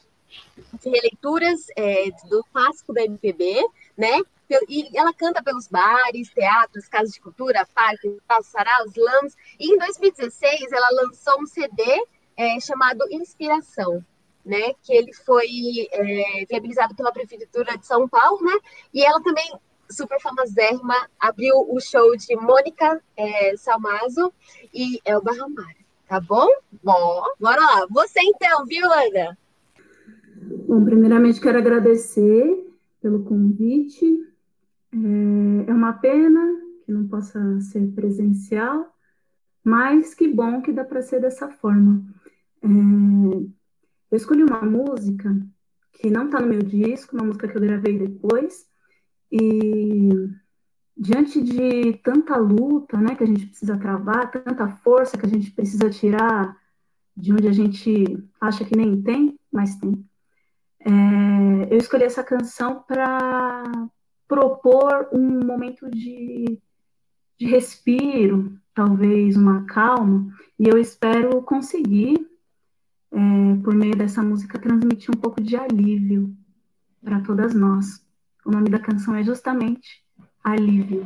de releituras é, do clássico da MPB, né? E ela canta pelos bares, teatros, casas de cultura, parques, saraus, slams. E em 2016 ela lançou um CD é, chamado Inspiração, né? Que ele foi é, viabilizado pela prefeitura de São Paulo, né? E ela também super famosérrima, abriu o show de Mônica é, Salmazo e Elba Ramalho, tá bom? Bom, bora lá. Você então, viu, Ana? Bom, primeiramente quero agradecer pelo convite. É, é uma pena que não possa ser presencial, mas que bom que dá para ser dessa forma. É, eu escolhi uma música que não está no meu disco, uma música que eu gravei depois, e diante de tanta luta, né, que a gente precisa travar, tanta força que a gente precisa tirar de onde a gente acha que nem tem, mas tem. É, eu escolhi essa canção para propor um momento de, de respiro, talvez uma calma, e eu espero conseguir, é, por meio dessa música, transmitir um pouco de alívio para todas nós. O nome da canção é justamente Alívio.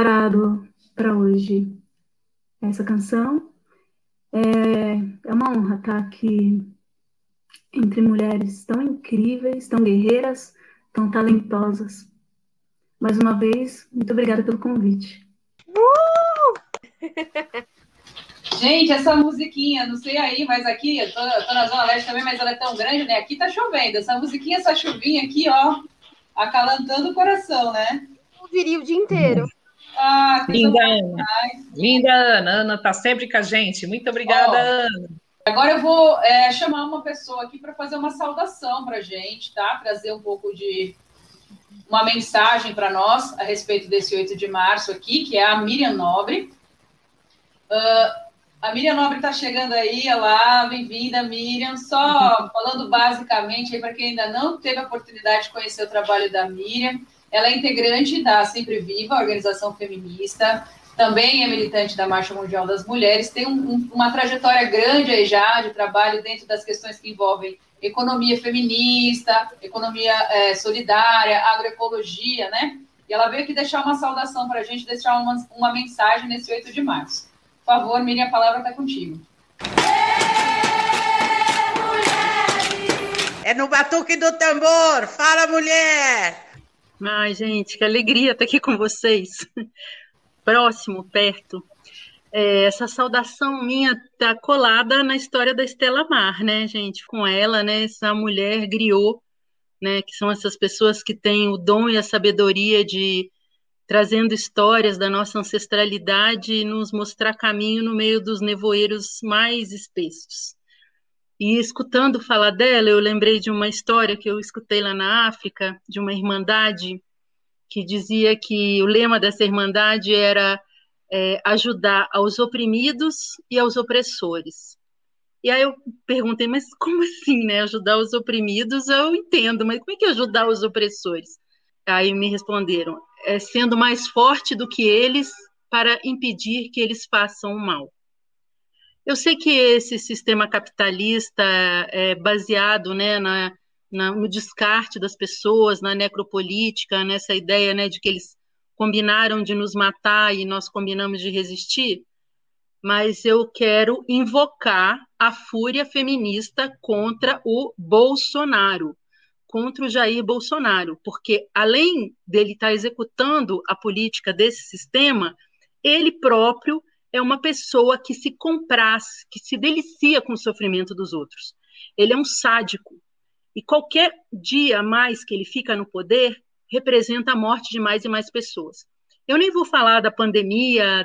Preparado para hoje essa canção. É, é uma honra estar aqui entre mulheres tão incríveis, tão guerreiras, tão talentosas. Mais uma vez, muito obrigada pelo convite. Gente, essa musiquinha, não sei aí, mas aqui, eu tô, eu tô na Zona Leste também, mas ela é tão grande, né? Aqui tá chovendo. Essa musiquinha, essa chuvinha aqui, ó, acalantando o coração, né? Ouviria o dia inteiro. Ah, Linda Ana. Linda Ana. Ana está sempre com a gente. Muito obrigada, Ó, Ana. Agora eu vou é, chamar uma pessoa aqui para fazer uma saudação para a gente, tá? Trazer um pouco de uma mensagem para nós a respeito desse 8 de março aqui, que é a Miriam Nobre. Ah, a Miriam Nobre está chegando aí, olá, bem-vinda, Miriam. Só falando basicamente aí para quem ainda não teve a oportunidade de conhecer o trabalho da Miriam, ela é integrante da Sempre Viva, organização feminista, também é militante da Marcha Mundial das Mulheres, tem um- um- uma trajetória grande aí já de trabalho dentro das questões que envolvem economia feminista, economia eh, solidária, agroecologia, né? E ela veio aqui deixar uma saudação para a gente, deixar uma, uma mensagem nesse 8 de março. Por favor, Miriam, a palavra está contigo. É no batuque do tambor. Fala, mulher! Ai, gente, que alegria estar aqui com vocês. Próximo, perto. É, essa saudação minha tá colada na história da Estela Mar, né, gente? Com ela, né, essa mulher griot, né, que são essas pessoas que têm o dom e a sabedoria de trazendo histórias da nossa ancestralidade e nos mostrar caminho no meio dos nevoeiros mais espessos. E escutando falar dela, eu lembrei de uma história que eu escutei lá na África, de uma irmandade que dizia que o lema dessa irmandade era é, ajudar aos oprimidos e aos opressores. E aí eu perguntei, mas como assim, né? Ajudar os oprimidos eu entendo, mas como é que é ajudar os opressores? Aí me responderam, é sendo mais forte do que eles para impedir que eles façam o mal. Eu sei que esse sistema capitalista é baseado né, na, na, no descarte das pessoas, na necropolítica, nessa ideia né, de que eles combinaram de nos matar e nós combinamos de resistir, mas eu quero invocar a fúria feminista contra o Bolsonaro, contra o Jair Bolsonaro, porque além dele estar executando a política desse sistema, ele próprio é uma pessoa que se compraz, que se delicia com o sofrimento dos outros. Ele é um sádico. E qualquer dia mais que ele fica no poder representa a morte de mais e mais pessoas. Eu nem vou falar da pandemia,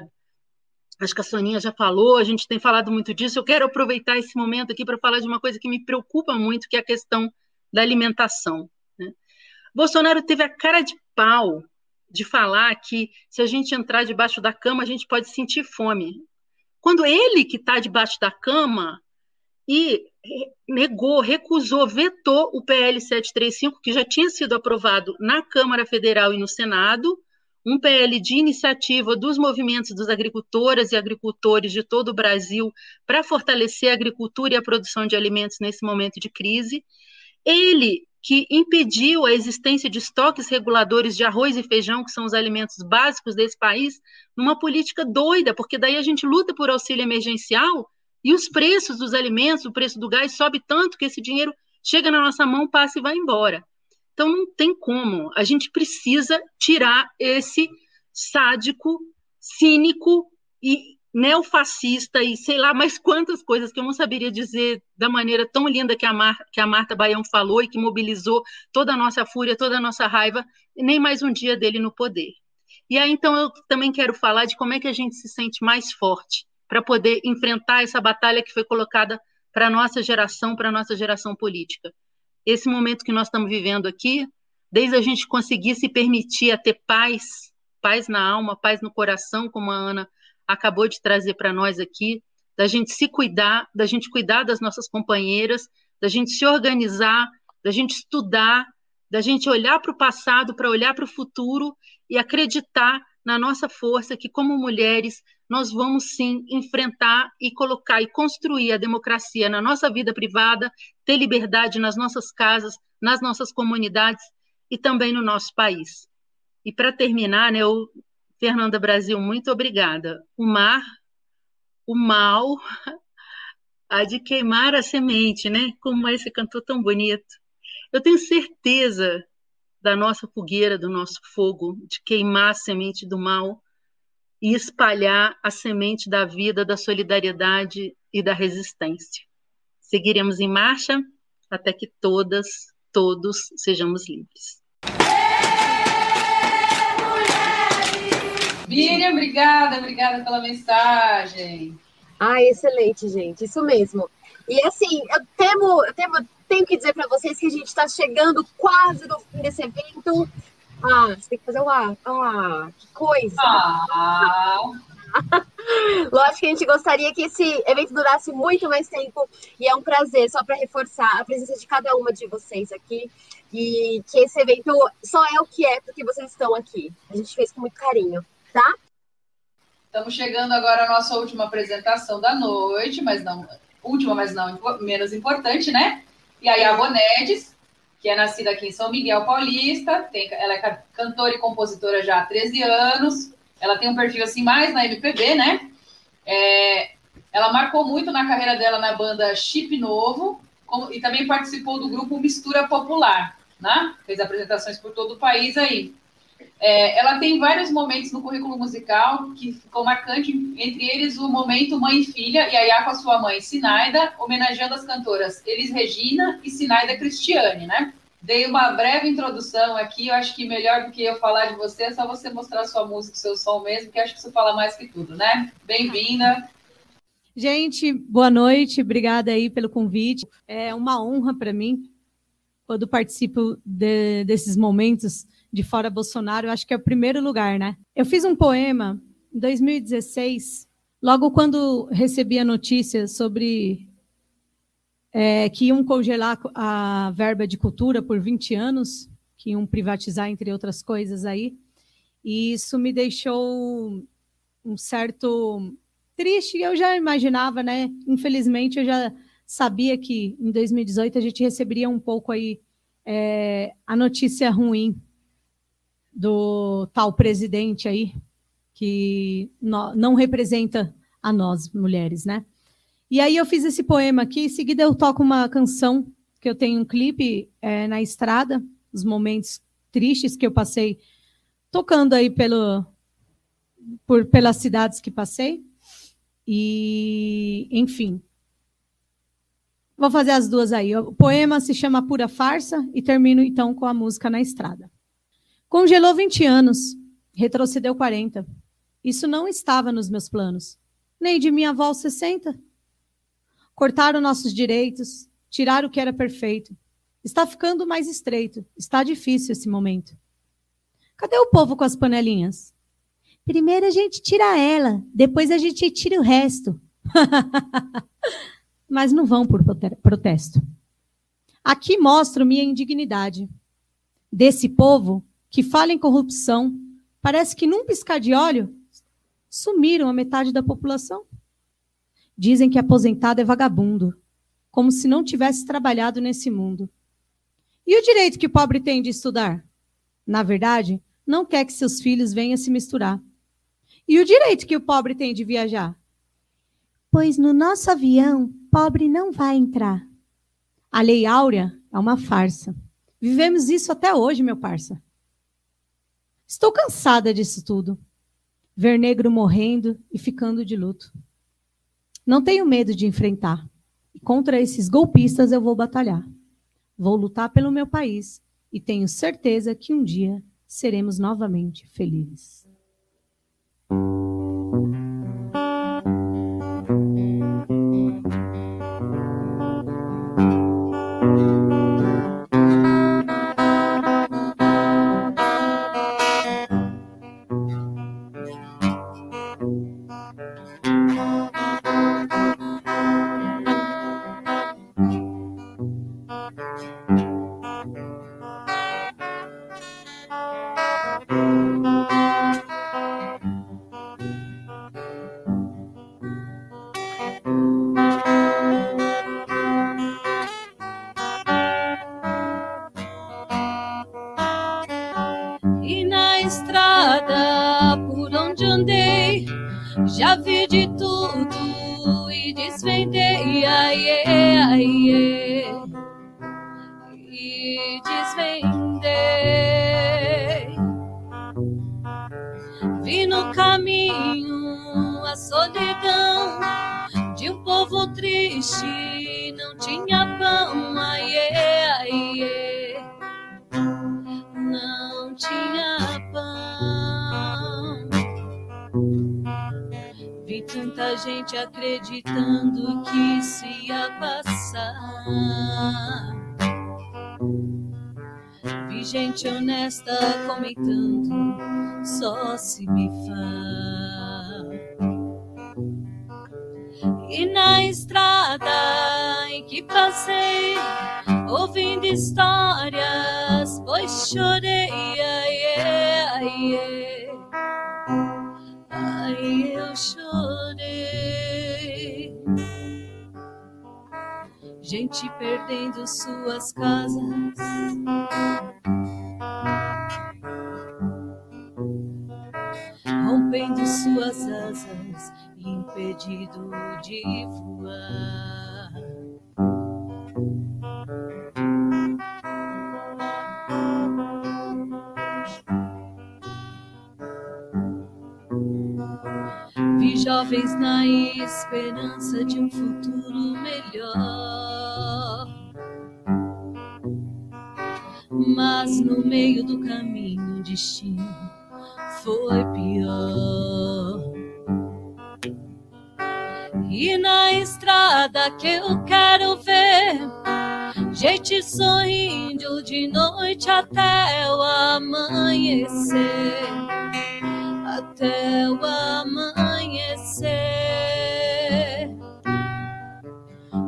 acho que a Soninha já falou, a gente tem falado muito disso. Eu quero aproveitar esse momento aqui para falar de uma coisa que me preocupa muito, que é a questão da alimentação. Né? Bolsonaro teve a cara de pau de falar que se a gente entrar debaixo da cama, a gente pode sentir fome. Quando ele que está debaixo da cama e negou, recusou, vetou o PL 735, que já tinha sido aprovado na Câmara Federal e no Senado, um PL de iniciativa dos movimentos dos agricultoras e agricultores de todo o Brasil para fortalecer a agricultura e a produção de alimentos nesse momento de crise. Ele que impediu a existência de estoques reguladores de arroz e feijão, que são os alimentos básicos desse país, numa política doida, porque daí a gente luta por auxílio emergencial e os preços dos alimentos, o preço do gás sobe tanto que esse dinheiro chega na nossa mão, passa e vai embora. Então não tem como. A gente precisa tirar esse sádico, cínico e neofascista e sei lá mais quantas coisas que eu não saberia dizer da maneira tão linda que a, Mar, que a Marta Baião falou e que mobilizou toda a nossa fúria, toda a nossa raiva, nem mais um dia dele no poder. E aí então eu também quero falar de como é que a gente se sente mais forte para poder enfrentar essa batalha que foi colocada para a nossa geração, para a nossa geração política. Esse momento que nós estamos vivendo aqui, desde a gente conseguir se permitir a ter paz, paz na alma, paz no coração, como a Ana acabou de trazer para nós aqui, da gente se cuidar, da gente cuidar das nossas companheiras, da gente se organizar, da gente estudar, da gente olhar para o passado, para olhar para o futuro e acreditar na nossa força que, como mulheres, nós vamos sim enfrentar e colocar e construir a democracia na nossa vida privada, ter liberdade nas nossas casas, nas nossas comunidades e também no nosso país. E para terminar, né, eu Fernanda Brasil, muito obrigada. O mar, o mal, há de queimar a semente, né? Como esse cantor tão bonito. Eu tenho certeza da nossa fogueira, do nosso fogo, de queimar a semente do mal e espalhar a semente da vida, da solidariedade e da resistência. Seguiremos em marcha até que todas, todos sejamos livres. Miriam, obrigada, obrigada pela mensagem. Ah, excelente, gente, isso mesmo. E assim, eu temo, eu temo, tenho que dizer para vocês que a gente está chegando quase no fim desse evento. Ah, você tem que fazer uma. Ah, que coisa! Ah. Lógico que a gente gostaria que esse evento durasse muito mais tempo e é um prazer, só para reforçar a presença de cada uma de vocês aqui e que esse evento só é o que é porque vocês estão aqui. A gente fez com muito carinho tá? Estamos chegando agora à nossa última apresentação da noite, mas não última, mas não menos importante, né? E aí a Bonedes, que é nascida aqui em São Miguel Paulista, tem, ela é cantora e compositora já há 13 anos. Ela tem um perfil assim mais na MPB, né? É, ela marcou muito na carreira dela na banda Chip Novo como, e também participou do grupo Mistura Popular, né? Fez apresentações por todo o país aí. É, ela tem vários momentos no currículo musical que ficou marcante, entre eles o momento mãe e filha, e Yaya com a sua mãe Sinaida, homenageando as cantoras Elis Regina e Sinaida Cristiane, né? Dei uma breve introdução aqui, eu acho que melhor do que eu falar de você é só você mostrar sua música, seu som mesmo, que acho que isso fala mais que tudo, né? Bem-vinda. Gente, boa noite, obrigada aí pelo convite. É uma honra para mim quando participo de, desses momentos de fora Bolsonaro, eu acho que é o primeiro lugar, né? Eu fiz um poema em 2016, logo quando recebi a notícia sobre é, que iam congelar a verba de cultura por 20 anos, que iam privatizar, entre outras coisas aí. E isso me deixou um certo triste. Eu já imaginava, né? Infelizmente, eu já sabia que em 2018 a gente receberia um pouco aí é, a notícia ruim do tal presidente aí, que não representa a nós, mulheres, né? E aí eu fiz esse poema aqui, em seguida eu toco uma canção, que eu tenho um clipe é, na estrada, os momentos tristes que eu passei tocando aí pelo, por, pelas cidades que passei. E, enfim. Vou fazer as duas aí. O poema se chama Pura Farsa e termino então com a música na estrada. Congelou 20 anos, retrocedeu 40. Isso não estava nos meus planos. Nem de minha avó aos 60. Cortaram nossos direitos, tiraram o que era perfeito. Está ficando mais estreito, está difícil esse momento. Cadê o povo com as panelinhas? Primeiro a gente tira ela, depois a gente tira o resto. Mas não vão por protesto. Aqui mostro minha indignidade. Desse povo que fala em corrupção, parece que num piscar de óleo sumiram a metade da população. Dizem que aposentado é vagabundo, como se não tivesse trabalhado nesse mundo. E o direito que o pobre tem de estudar? Na verdade, não quer que seus filhos venham se misturar. E o direito que o pobre tem de viajar? Pois no nosso avião, pobre não vai entrar. A Lei Áurea é uma farsa. Vivemos isso até hoje, meu parça. Estou cansada disso tudo. Ver negro morrendo e ficando de luto. Não tenho medo de enfrentar. Contra esses golpistas eu vou batalhar. Vou lutar pelo meu país e tenho certeza que um dia seremos novamente felizes. Gente acreditando que ia passar. Vi gente honesta comentando, só se me faz. E na estrada em que passei, ouvindo histórias, pois chorei, ai, ai, ai, ai, eu chorei. Gente perdendo suas casas. Rompendo suas asas, impedido de voar. Vi jovens na esperança de um futuro melhor. Mas no meio do caminho o destino foi pior. E na estrada que eu quero ver, gente sorrindo de noite até o amanhecer até o amanhecer.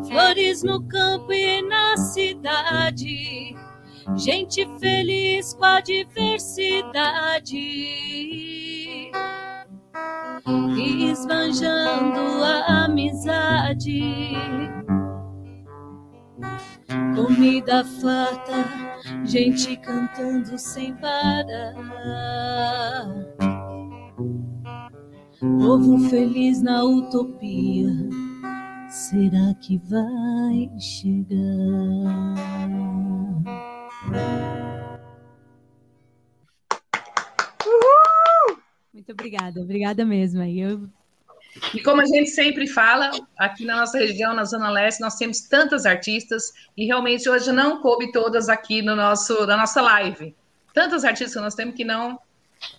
Flores no campo e na cidade, gente feliz com a diversidade. Esbanjando a amizade. Comida farta, gente cantando sem parar. Povo feliz na utopia, será que vai chegar? Muito obrigada, obrigada mesmo. Eu E como a gente sempre fala, aqui na nossa região, na Zona Leste, nós temos tantas artistas e realmente hoje não coube todas aqui no nosso, na nossa live. Tantas artistas que nós temos que não,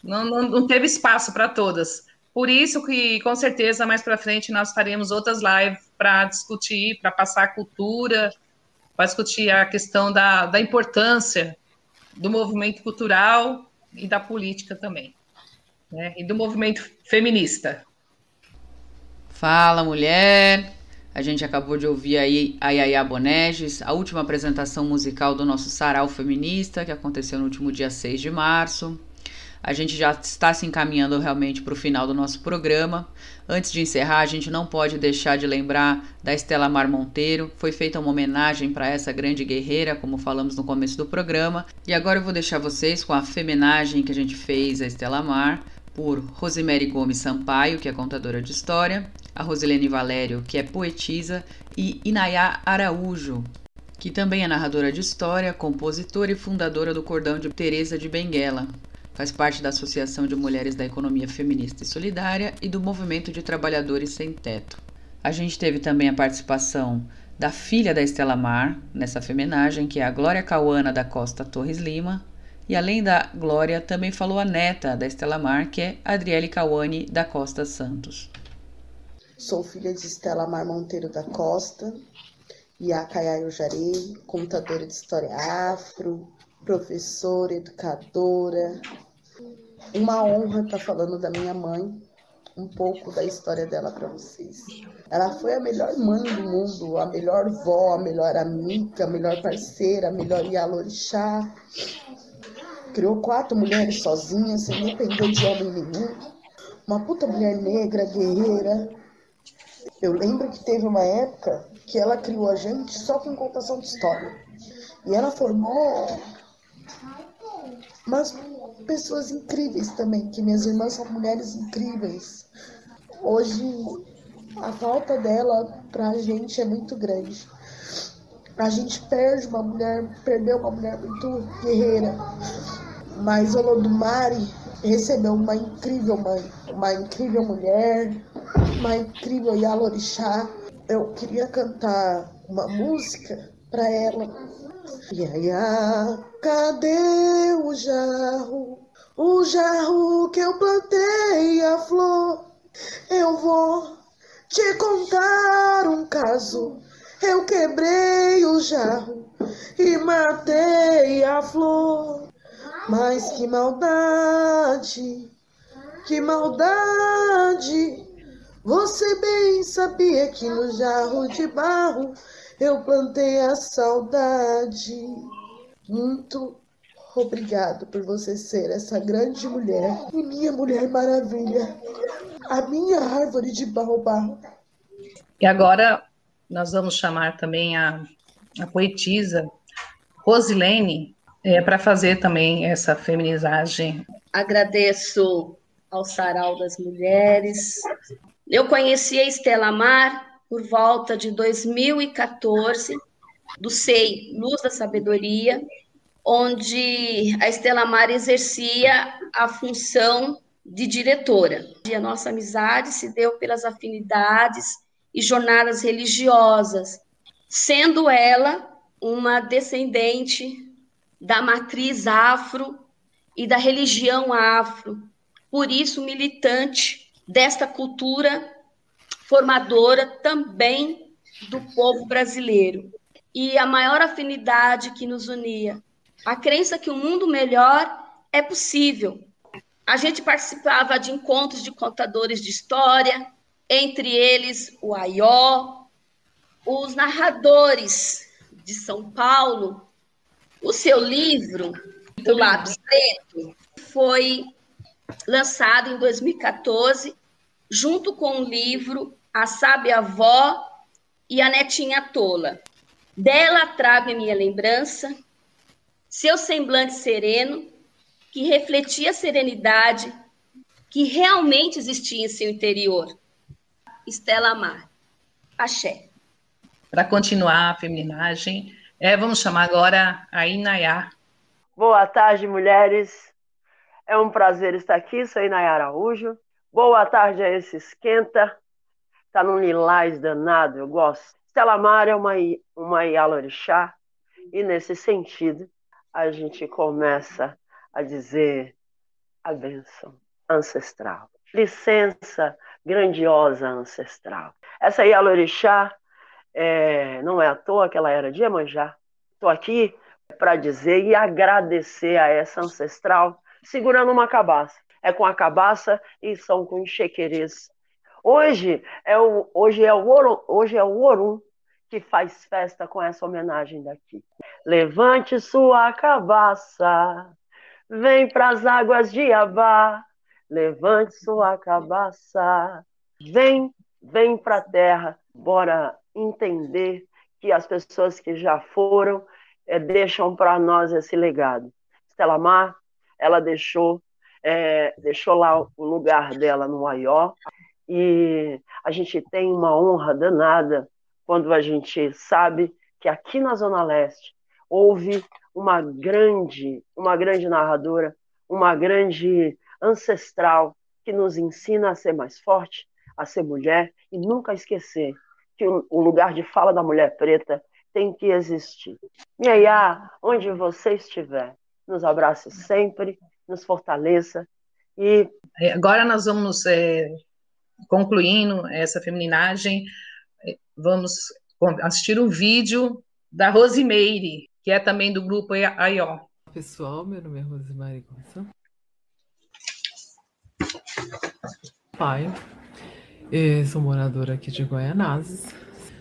não, não, não teve espaço para todas. Por isso que, com certeza, mais para frente nós faremos outras lives para discutir, para passar a cultura, para discutir a questão da, da importância do movimento cultural e da política também, né? E do movimento feminista. Fala, mulher! A gente acabou de ouvir aí a Yaya Boneges, a última apresentação musical do nosso Sarau Feminista, que aconteceu no último dia 6 de março. A gente já está se encaminhando realmente para o final do nosso programa. Antes de encerrar, a gente não pode deixar de lembrar da Estela Mar Monteiro. Foi feita uma homenagem para essa grande guerreira, como falamos no começo do programa. E agora eu vou deixar vocês com a femenagem que a gente fez a Estela Mar por Rosemary Gomes Sampaio, que é contadora de história, a Rosilene Valério, que é poetisa, e Inayá Araújo, que também é narradora de história, compositora e fundadora do Cordão de Teresa de Benguela. Faz parte da Associação de Mulheres da Economia Feminista e Solidária e do Movimento de Trabalhadores Sem Teto. A gente teve também a participação da filha da Estela Mar nessa femenagem, que é a Glória Cauana da Costa Torres Lima. E além da Glória, também falou a neta da Estela Mar, que é Adriele Cauane da Costa Santos. Sou filha de Estela Mar Monteiro da Costa, e a Cayayo Jarei, contadora de história afro, professora, educadora. Uma honra estar falando da minha mãe, um pouco da história dela para vocês. Ela foi a melhor mãe do mundo, a melhor vó, a melhor amiga, a melhor parceira, a melhor Yalorixá. Criou quatro mulheres sozinhas, sem depender de homem nenhum. Uma puta mulher negra, guerreira. Eu lembro que teve uma época que ela criou a gente só com contação de história. E ela formou umas pessoas incríveis também, que minhas irmãs são mulheres incríveis. Hoje a falta dela pra gente é muito grande. A gente perde uma mulher, perdeu uma mulher muito guerreira. Mas Olodumare recebeu uma incrível mãe, uma incrível mulher, uma incrível Yalorixá. Eu queria cantar uma música para ela. Iaia, cadê o jarro? O jarro que eu plantei a flor. Eu vou te contar um caso. Eu quebrei o jarro e matei a flor. Mas que maldade, que maldade. Você bem sabia que no jarro de barro eu plantei a saudade. Muito obrigado por você ser essa grande mulher e minha mulher maravilha, a minha árvore de baobá. E agora nós vamos chamar também a, a poetisa Rosilene é, para fazer também essa feminizagem. Agradeço ao Sarau das Mulheres. Eu conheci a Estela Mar por volta de 2014, do SEI, Luz da Sabedoria, onde a Estela Mar exercia a função de diretora. E a nossa amizade se deu pelas afinidades e jornadas religiosas, sendo ela uma descendente da matriz afro e da religião afro, por isso militante desta cultura formadora também do povo brasileiro. E a maior afinidade que nos unia, a crença que o um mundo melhor é possível. A gente participava de encontros de contadores de história, entre eles o Aió, os narradores de São Paulo, o seu livro, O Lápis Preto, foi lançado em 2014, junto com o livro A Sábia Avó e a Netinha Tola. Dela trago minha lembrança seu semblante sereno, que refletia a serenidade que realmente existia em seu interior. Estela Mar. Axé. Para continuar a feminagem, é, vamos chamar agora a Inayá. Boa tarde, mulheres. É um prazer estar aqui. Sou Inayá Araújo. Boa tarde a esse esquenta. Tá num lilás danado, eu gosto. Estela Mar é uma, uma Yalorixá, e nesse sentido, a gente começa a dizer a bênção ancestral. Licença grandiosa ancestral. Essa Yalorixá é, não é à toa que ela era de Iemanjá. Estou aqui para dizer e agradecer a essa ancestral segurando uma cabaça. É com a cabaça e são com enxequerês. Hoje é o hoje é o hoje é o Orum que faz festa com essa homenagem daqui. Levante sua cabaça, vem pras águas de Abá, levante sua cabaça. Vem, vem pra terra, bora entender que as pessoas que já foram é, deixam para nós esse legado. Stella Mar, ela deixou, é, deixou lá o lugar dela no Aió, e a gente tem uma honra danada quando a gente sabe que aqui na Zona Leste houve uma grande, uma grande narradora, uma grande ancestral que nos ensina a ser mais forte, a ser mulher e nunca esquecer que o lugar de fala da mulher preta tem que existir. Miaiá, onde você estiver, nos abrace sempre, nos fortaleça e agora nós vamos é, concluindo essa femininagem, vamos assistir o vídeo da Rosimeire, que é também do grupo AIO. Pessoal, meu nome é Rosemary Gonçalves. Pai, sou moradora aqui de Goianazes.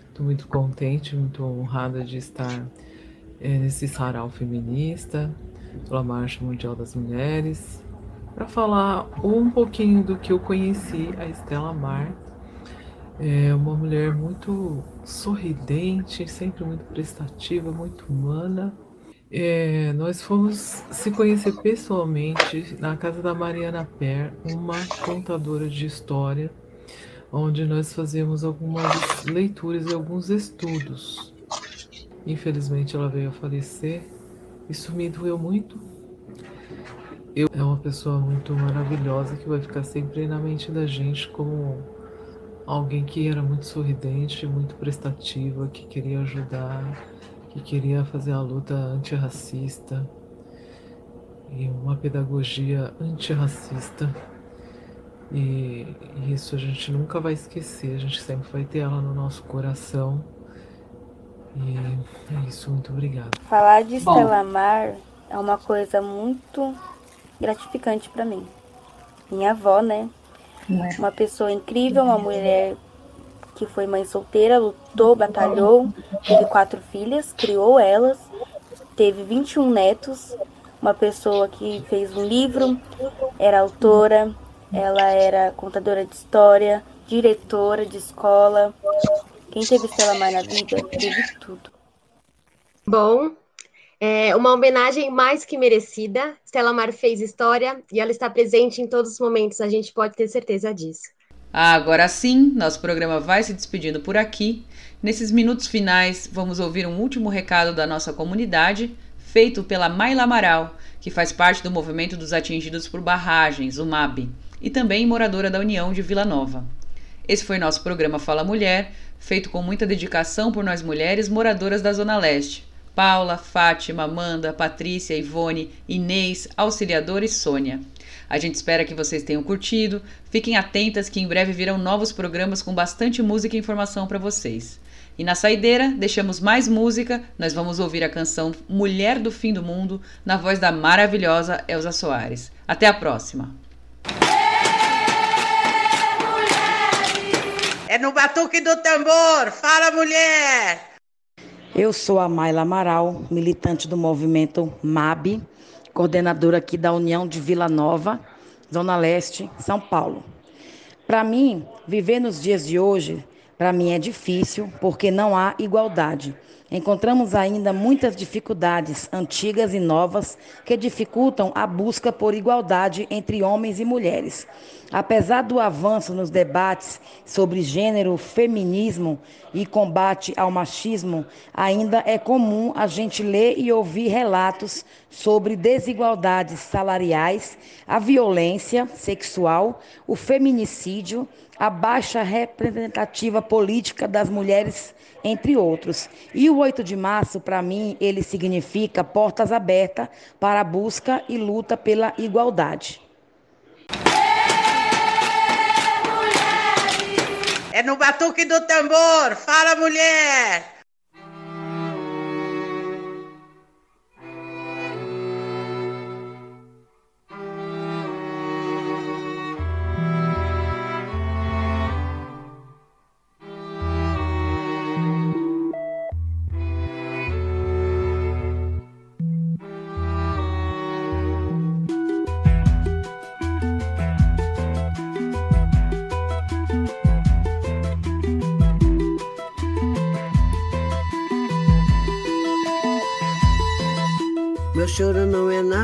Estou muito contente, muito honrada de estar é, nesse sarau feminista, pela Marcha Mundial das Mulheres, para falar um pouquinho do que eu conheci a Estela Mar. É uma mulher muito sorridente, sempre muito prestativa, muito humana. É, nós fomos se conhecer pessoalmente na casa da Mariana Per, uma contadora de história, onde nós fazíamos algumas leituras e alguns estudos. Infelizmente ela veio a falecer, isso me doeu muito. Eu é uma pessoa muito maravilhosa que vai ficar sempre na mente da gente como alguém que era muito sorridente, muito prestativa, que queria ajudar, que queria fazer a luta antirracista e uma pedagogia antirracista. E, isso a gente nunca vai esquecer, a gente sempre vai ter ela no nosso coração. E é isso, muito obrigada. Falar de Estela Mar é uma coisa muito gratificante para mim. Minha avó, né? Uma pessoa incrível, uma mulher que foi mãe solteira, lutou, batalhou, teve quatro filhas, criou elas, teve 21 netos, uma pessoa que fez um livro, era autora, ela era contadora de história, diretora de escola. Quem teve Estela Mar na vida teve tudo. Bom, é uma homenagem mais que merecida. Stella Mar fez história e ela está presente em todos os momentos, a gente pode ter certeza disso. Ah, agora sim, nosso programa vai se despedindo por aqui. Nesses minutos finais, vamos ouvir um último recado da nossa comunidade, feito pela Maila Amaral, que faz parte do movimento dos atingidos por barragens, o MAB, e também moradora da União de Vila Nova. Esse foi nosso programa Fala Mulher, feito com muita dedicação por nós mulheres moradoras da Zona Leste. Paula, Fátima, Amanda, Patrícia, Ivone, Inês, Auxiliadora e Sônia. A gente espera que vocês tenham curtido. Fiquem atentas que em breve virão novos programas com bastante música e informação para vocês. E na saideira, deixamos mais música. Nós vamos ouvir a canção Mulher do Fim do Mundo, na voz da maravilhosa Elza Soares. Até a próxima! É no batuque do tambor. Fala, mulher! Eu sou a Maila Amaral, militante do movimento MAB, coordenadora aqui da União de Vila Nova, Zona Leste, São Paulo. Para mim, viver nos dias de hoje, para mim é difícil, porque não há igualdade. Encontramos ainda muitas dificuldades antigas e novas que dificultam a busca por igualdade entre homens e mulheres. Apesar do avanço nos debates sobre gênero, feminismo e combate ao machismo, ainda é comum a gente ler e ouvir relatos sobre desigualdades salariais, a violência sexual, o feminicídio, a baixa representativa política das mulheres, entre outros. E o 8 de março, para mim, ele significa portas abertas para a busca e luta pela igualdade. É no batuque do tambor. Fala, mulher!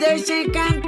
Hoşçakalın.